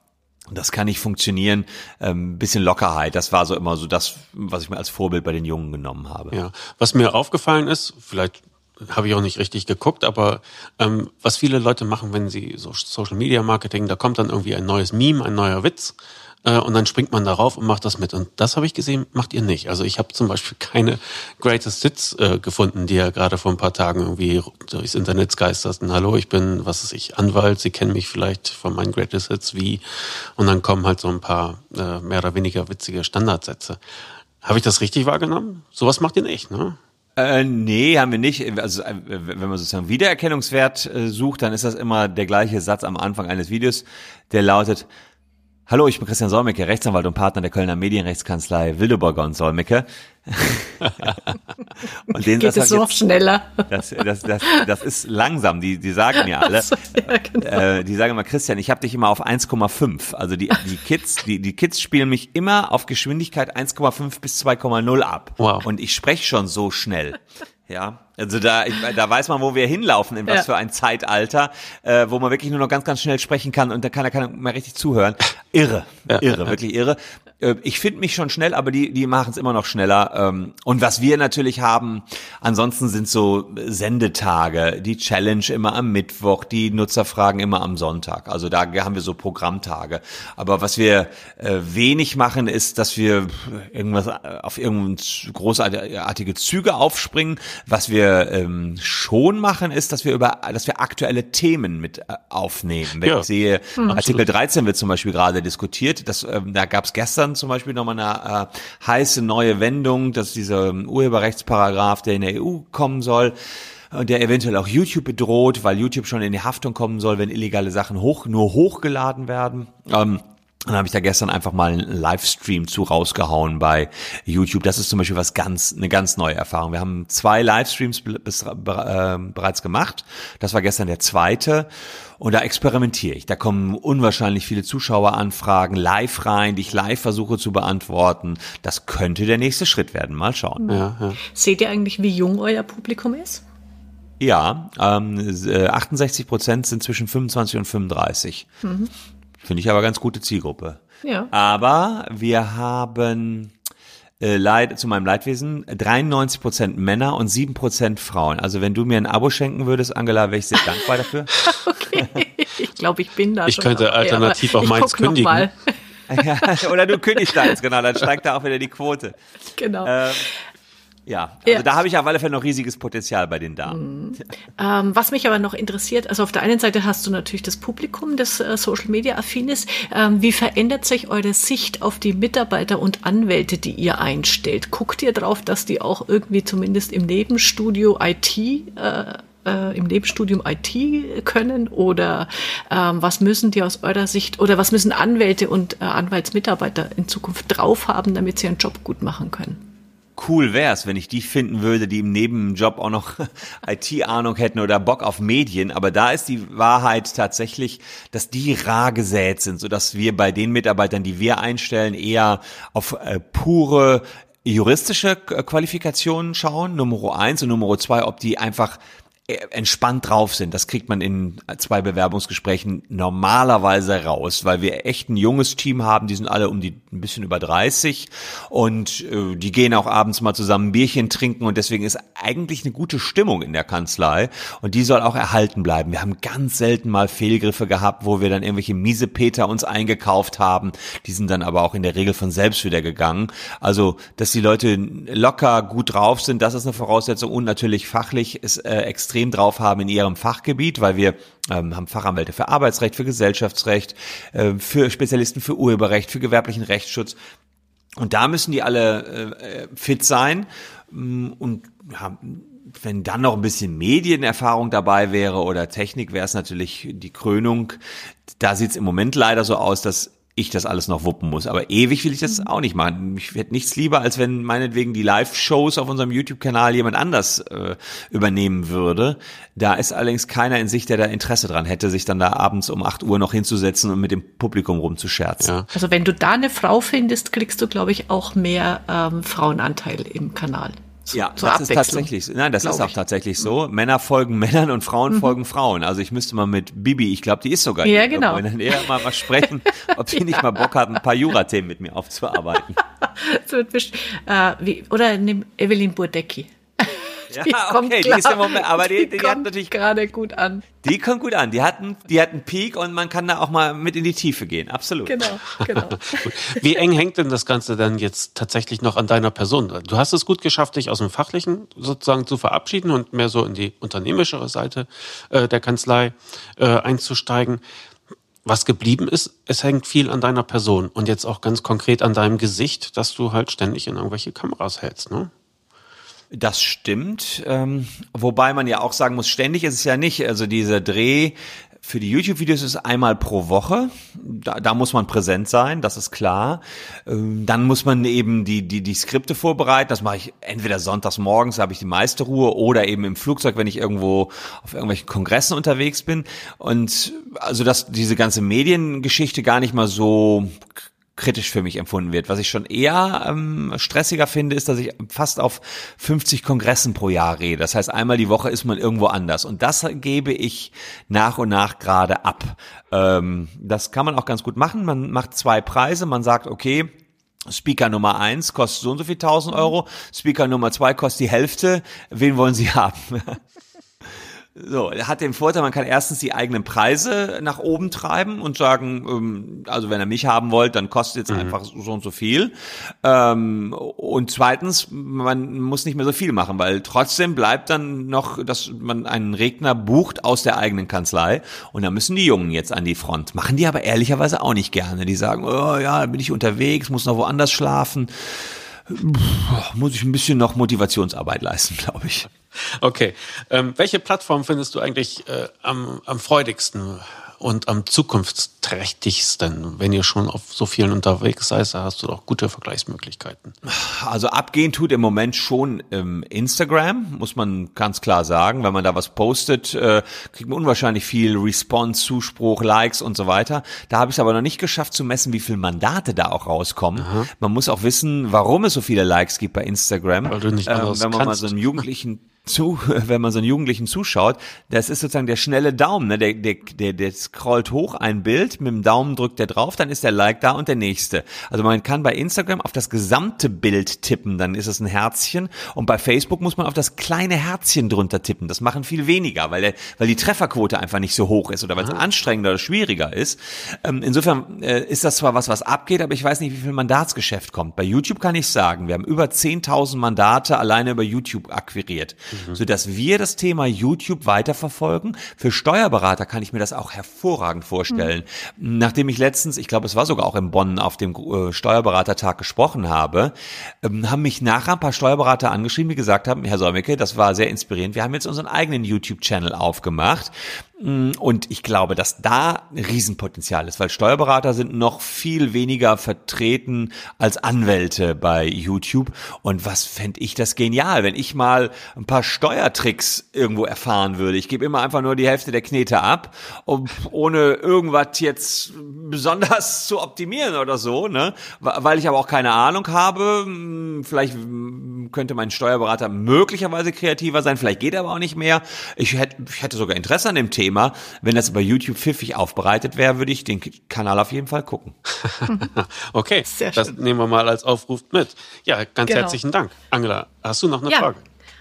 S3: Das kann nicht funktionieren. Ähm, bisschen Lockerheit, das war so immer so das, was ich mir als Vorbild bei den Jungen genommen habe.
S1: Ja, was mir aufgefallen ist, vielleicht habe ich auch nicht richtig geguckt, aber ähm, was viele Leute machen, wenn sie so Social Media Marketing, da kommt dann irgendwie ein neues Meme, ein neuer Witz äh, und dann springt man darauf und macht das mit. Und das habe ich gesehen, macht ihr nicht. Also ich habe zum Beispiel keine Greatest Hits äh, gefunden, die ja gerade vor ein paar Tagen irgendwie durchs Internet geisterten. Hallo, ich bin, was ist ich, Anwalt, Sie kennen mich vielleicht von meinen Greatest Hits, wie? Und dann kommen halt so ein paar äh, mehr oder weniger witzige Standardsätze. Habe ich das richtig wahrgenommen? Sowas macht ihr nicht, ne?
S3: Äh, nee, haben wir nicht. Also äh, wenn man sozusagen Wiedererkennungswert äh, sucht, dann ist das immer der gleiche Satz am Anfang eines Videos, der lautet, Hallo, ich bin Christian Solmecke, Rechtsanwalt und Partner der Kölner Medienrechtskanzlei Wildeborger und Solmecke.
S2: und den Geht es so jetzt, schneller?
S3: Das, das, das, das ist langsam, die, die sagen mir alle. So, ja, genau. äh, die sagen immer, Christian, ich habe dich immer auf 1,5. Also die, die Kids, die, die Kids spielen mich immer auf Geschwindigkeit 1,5 bis 2,0 ab. Wow. Und ich spreche schon so schnell. Ja, also da, ich, da weiß man, wo wir hinlaufen, in was ja. für ein Zeitalter, äh, wo man wirklich nur noch ganz, ganz schnell sprechen kann und da kann er keiner mehr richtig zuhören. Irre, ja, irre, ja. wirklich irre. Äh, ich finde mich schon schnell, aber die, die machen es immer noch schneller. Ähm, und was wir natürlich haben, ansonsten sind so Sendetage, die Challenge immer am Mittwoch, die Nutzerfragen immer am Sonntag. Also da haben wir so Programmtage. Aber was wir äh, wenig machen, ist, dass wir irgendwas auf irgendeine großartige Züge aufspringen. Was wir ähm, schon machen, ist, dass wir über, dass wir aktuelle Themen mit äh, aufnehmen. Wenn
S1: Ja.
S3: ich sehe,
S2: Hm.
S3: Artikel 13 wird zum Beispiel gerade diskutiert. Das, ähm, da gab es gestern zum Beispiel nochmal eine äh, heiße neue Wendung, dass dieser ähm, Urheberrechtsparagraph, der in der EU kommen soll, äh, der eventuell auch YouTube bedroht, weil YouTube schon in die Haftung kommen soll, wenn illegale Sachen hoch, nur hochgeladen werden. Ähm, dann habe ich da gestern einfach mal einen Livestream zu rausgehauen bei YouTube. Das ist zum Beispiel was ganz, eine ganz neue Erfahrung. Wir haben zwei Livestreams bis, äh, bereits gemacht. Das war gestern der zweite. Und da experimentiere ich. Da kommen unwahrscheinlich viele Zuschaueranfragen live rein, die ich live versuche zu beantworten. Das könnte der nächste Schritt werden. Mal schauen.
S1: Ja, ja.
S2: Seht ihr eigentlich, wie jung euer Publikum ist?
S3: Ja, ähm, äh, 68 Prozent sind zwischen 25 und 35. Finde ich aber ganz gute Zielgruppe.
S2: Ja.
S3: Aber wir haben äh, Leid, zu meinem Leidwesen 93 Prozent Männer und 7 Prozent Frauen. Also wenn du mir ein Abo schenken würdest, Angela, wäre ich sehr dankbar dafür.
S2: Glaube, ich bin da
S1: Ich
S2: schon
S1: könnte
S2: dabei,
S1: alternativ auch meins kündigen.
S2: Mal.
S3: Ja, Oder du kündigst deins, genau, dann steigt da auch wieder die Quote.
S2: Genau.
S3: Ähm, ja, also
S2: Ja.
S3: da habe ich auf alle Fälle noch riesiges Potenzial bei den Damen.
S2: Ähm, was mich aber noch interessiert, also auf der einen Seite hast du natürlich das Publikum, das äh, Social Media affin ist. Ähm, wie verändert sich eure Sicht auf die Mitarbeiter und Anwälte, die ihr einstellt? Guckt ihr drauf, dass die auch irgendwie zumindest im Nebenstudio IT äh, äh, im Nebenstudium IT können oder ähm, was müssen die aus eurer Sicht oder was müssen Anwälte und äh, Anwaltsmitarbeiter in Zukunft drauf haben, damit sie ihren Job gut machen können?
S3: Cool wär's, wenn ich die finden würde, die im Nebenjob auch noch IT-Ahnung hätten oder Bock auf Medien. Aber da ist die Wahrheit tatsächlich, dass die rar gesät sind, sodass wir bei den Mitarbeitern, die wir einstellen, eher auf äh, pure juristische Qualifikationen schauen, Nummer eins und Nummer zwei, ob die einfach entspannt drauf sind. Das kriegt man in zwei Bewerbungsgesprächen normalerweise raus, weil wir echt ein junges Team haben, die sind alle um die ein bisschen über 30 und äh, die gehen auch abends mal zusammen ein Bierchen trinken und deswegen ist eigentlich eine gute Stimmung in der Kanzlei und die soll auch erhalten bleiben. Wir haben ganz selten mal Fehlgriffe gehabt, wo wir dann irgendwelche Miesepeter uns eingekauft haben. Die sind dann aber auch in der Regel von selbst wieder gegangen. Also, dass die Leute locker gut drauf sind, das ist eine Voraussetzung und natürlich fachlich es äh, extrem drauf haben in ihrem Fachgebiet, weil wir ähm, haben Fachanwälte für Arbeitsrecht, für Gesellschaftsrecht, äh, für Spezialisten für Urheberrecht, für gewerblichen Rechtsschutz. Und da müssen die alle äh, fit sein. Mm, Und ja, wenn dann noch ein bisschen Medienerfahrung dabei wäre oder Technik, wäre es natürlich die Krönung. Da sieht es im Moment leider so aus, dass ich das alles noch wuppen muss. Aber ewig will ich das auch nicht machen. Ich hätte nichts lieber, als wenn meinetwegen die Live-Shows auf unserem YouTube-Kanal jemand anders äh, übernehmen würde. Da ist allerdings keiner in sich, der da Interesse dran hätte, sich dann da abends um 8 Uhr noch hinzusetzen und mit dem Publikum rumzuscherzen.
S1: Ja.
S2: Also wenn du da eine Frau findest, kriegst du, glaube ich, auch mehr ähm, Frauenanteil im Kanal. So-
S3: Ja,
S2: zur
S3: das ist tatsächlich, so. nein, das ist auch
S2: ich. Mhm.
S3: tatsächlich so. Männer folgen Männern und Frauen folgen Frauen. Also ich müsste mal mit Bibi, ich glaube, die ist sogar
S2: Ja,
S3: hier
S2: genau.
S3: der Nähe, mal, mal sprechen, ob sie nicht mal Bock hat, ein paar Jura-Themen mit mir aufzuarbeiten.
S2: Das wird best- äh, wie, oder nimm Evelyn Burdecki.
S3: Ja, okay, die ist im Moment, aber die, die, hat
S2: kommt
S3: natürlich,
S2: gerade gut an.
S3: die kommt gut an. Die hat einen, die hat einen Peak und man kann da auch mal mit in die Tiefe gehen. Absolut.
S2: Genau, genau.
S1: Wie eng hängt denn das Ganze dann jetzt tatsächlich noch an deiner Person? Du hast es gut geschafft, dich aus dem Fachlichen sozusagen zu verabschieden und mehr so in die unternehmischere Seite äh, der Kanzlei äh, einzusteigen. Was geblieben ist, es hängt viel an deiner Person und jetzt auch ganz konkret an deinem Gesicht, dass du halt ständig in irgendwelche Kameras hältst, ne?
S3: Das stimmt. Ähm, wobei man ja auch sagen muss, ständig ist es ja nicht. Also dieser Dreh für die YouTube-Videos ist einmal pro Woche. Da, da muss man präsent sein, das ist klar. Ähm, dann muss man eben die, die, die Skripte vorbereiten. Das mache ich entweder sonntags morgens, da habe ich die meiste Ruhe, oder eben im Flugzeug, wenn ich irgendwo auf irgendwelchen Kongressen unterwegs bin. Und also, dass diese ganze Mediengeschichte gar nicht mal so kritisch für mich empfunden wird. Was ich schon eher ähm, stressiger finde, ist, dass ich fast auf 50 Kongressen pro Jahr rede. Das heißt, einmal die Woche ist man irgendwo anders. Und das gebe ich nach und nach gerade ab. Ähm, das kann man auch ganz gut machen. Man macht zwei Preise. Man sagt, okay, Speaker Nummer eins kostet so und so viel 1000 Euro. Speaker Nummer zwei kostet die Hälfte. Wen wollen Sie haben? So, hat den Vorteil, man kann erstens die eigenen Preise nach oben treiben und sagen, ähm, also wenn ihr mich haben wollt, dann kostet jetzt mhm. einfach so und so viel. Ähm, und zweitens, man muss nicht mehr so viel machen, weil trotzdem bleibt dann noch, dass man einen Redner bucht aus der eigenen Kanzlei und da müssen die Jungen jetzt an die Front. Machen die aber ehrlicherweise auch nicht gerne. Die sagen, oh ja, bin ich unterwegs, muss noch woanders schlafen. Muss ich ein bisschen noch Motivationsarbeit leisten, glaube ich.
S1: Okay. Ähm, welche Plattform findest du eigentlich äh, am, am freudigsten und am zukunftsträchtigsten? Wenn ihr schon auf so vielen unterwegs seid, da hast du doch gute Vergleichsmöglichkeiten.
S3: Also abgehen tut im Moment schon ähm, Instagram, muss man ganz klar sagen. Wenn man da was postet, äh, kriegt man unwahrscheinlich viel Response, Zuspruch, Likes und so weiter. Da habe ich es aber noch nicht geschafft zu messen, wie viele Mandate da auch rauskommen. Aha. Man muss auch wissen, warum es so viele Likes gibt bei Instagram.
S1: Weil du nicht ähm,
S3: wenn man
S1: kannst.
S3: mal so einen Jugendlichen zu, wenn man so einen Jugendlichen zuschaut, das ist sozusagen der schnelle Daumen, ne? der, der, der, der scrollt hoch ein Bild, mit dem Daumen drückt er drauf, dann ist der Like da und der nächste. Also man kann bei Instagram auf das gesamte Bild tippen, dann ist es ein Herzchen und bei Facebook muss man auf das kleine Herzchen drunter tippen. Das machen viel weniger, weil, der, weil die Trefferquote einfach nicht so hoch ist oder weil es anstrengender oder schwieriger ist. Ähm, insofern äh, ist das zwar was, was abgeht, aber ich weiß nicht, wie viel Mandatsgeschäft kommt. Bei YouTube kann ich sagen, wir haben über 10.000 Mandate alleine über YouTube akquiriert mhm. sodass wir das Thema YouTube weiterverfolgen. Für Steuerberater kann ich mir das auch hervorragend vorstellen. Mhm. Nachdem ich letztens, ich glaube, es war sogar auch in Bonn auf dem äh, Steuerberatertag gesprochen habe, ähm, haben mich nachher ein paar Steuerberater angeschrieben, die gesagt haben, Herr Solmecke, das war sehr inspirierend. Wir haben jetzt unseren eigenen YouTube-Channel aufgemacht Mm, und ich glaube, dass da ein Riesenpotenzial ist, weil Steuerberater sind noch viel weniger vertreten als Anwälte bei YouTube. Und was fände ich das genial, wenn ich mal ein paar Steuertricks irgendwo erfahren würde. Ich gebe immer einfach nur die Hälfte der Knete ab, ohne irgendwas jetzt besonders zu optimieren oder so, ne? Weil ich aber auch keine Ahnung habe. Mm, vielleicht könnte mein Steuerberater möglicherweise kreativer sein, vielleicht geht er aber auch nicht mehr. Ich hätte, ich hätte sogar Interesse an dem Thema. Wenn das bei YouTube pfiffig aufbereitet wäre, würde ich den Kanal auf jeden Fall gucken.
S1: okay, Sehr das nehmen wir mal als Aufruf mit. Ja, ganz genau. herzlichen Dank. Angela, hast du noch eine ja. Frage?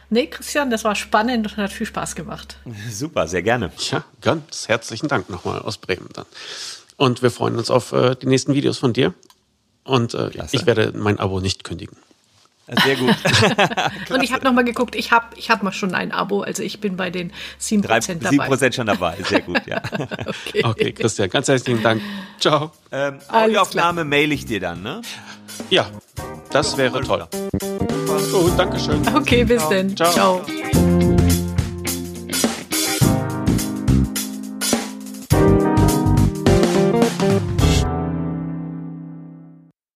S2: Nee, Christian, das war spannend und hat viel Spaß gemacht.
S3: Super, sehr gerne.
S1: Ja, ganz herzlichen Dank nochmal aus Bremen dann. Und wir freuen uns auf äh, die nächsten Videos von dir. Und äh, ich werde mein Abo nicht kündigen.
S3: Sehr gut.
S2: und ich habe nochmal geguckt, ich habe ich hab mal schon ein Abo, also ich bin bei den 7% Drei,
S3: dabei. 7% schon dabei, sehr gut, ja.
S1: okay. okay, Christian, ganz herzlichen Dank. Ciao.
S3: Ähm, Audioaufnahme mail ich dir dann, ne?
S1: Ja, das wäre toll. Gut, danke schön.
S2: Okay, bis denn. Ciao. Ciao.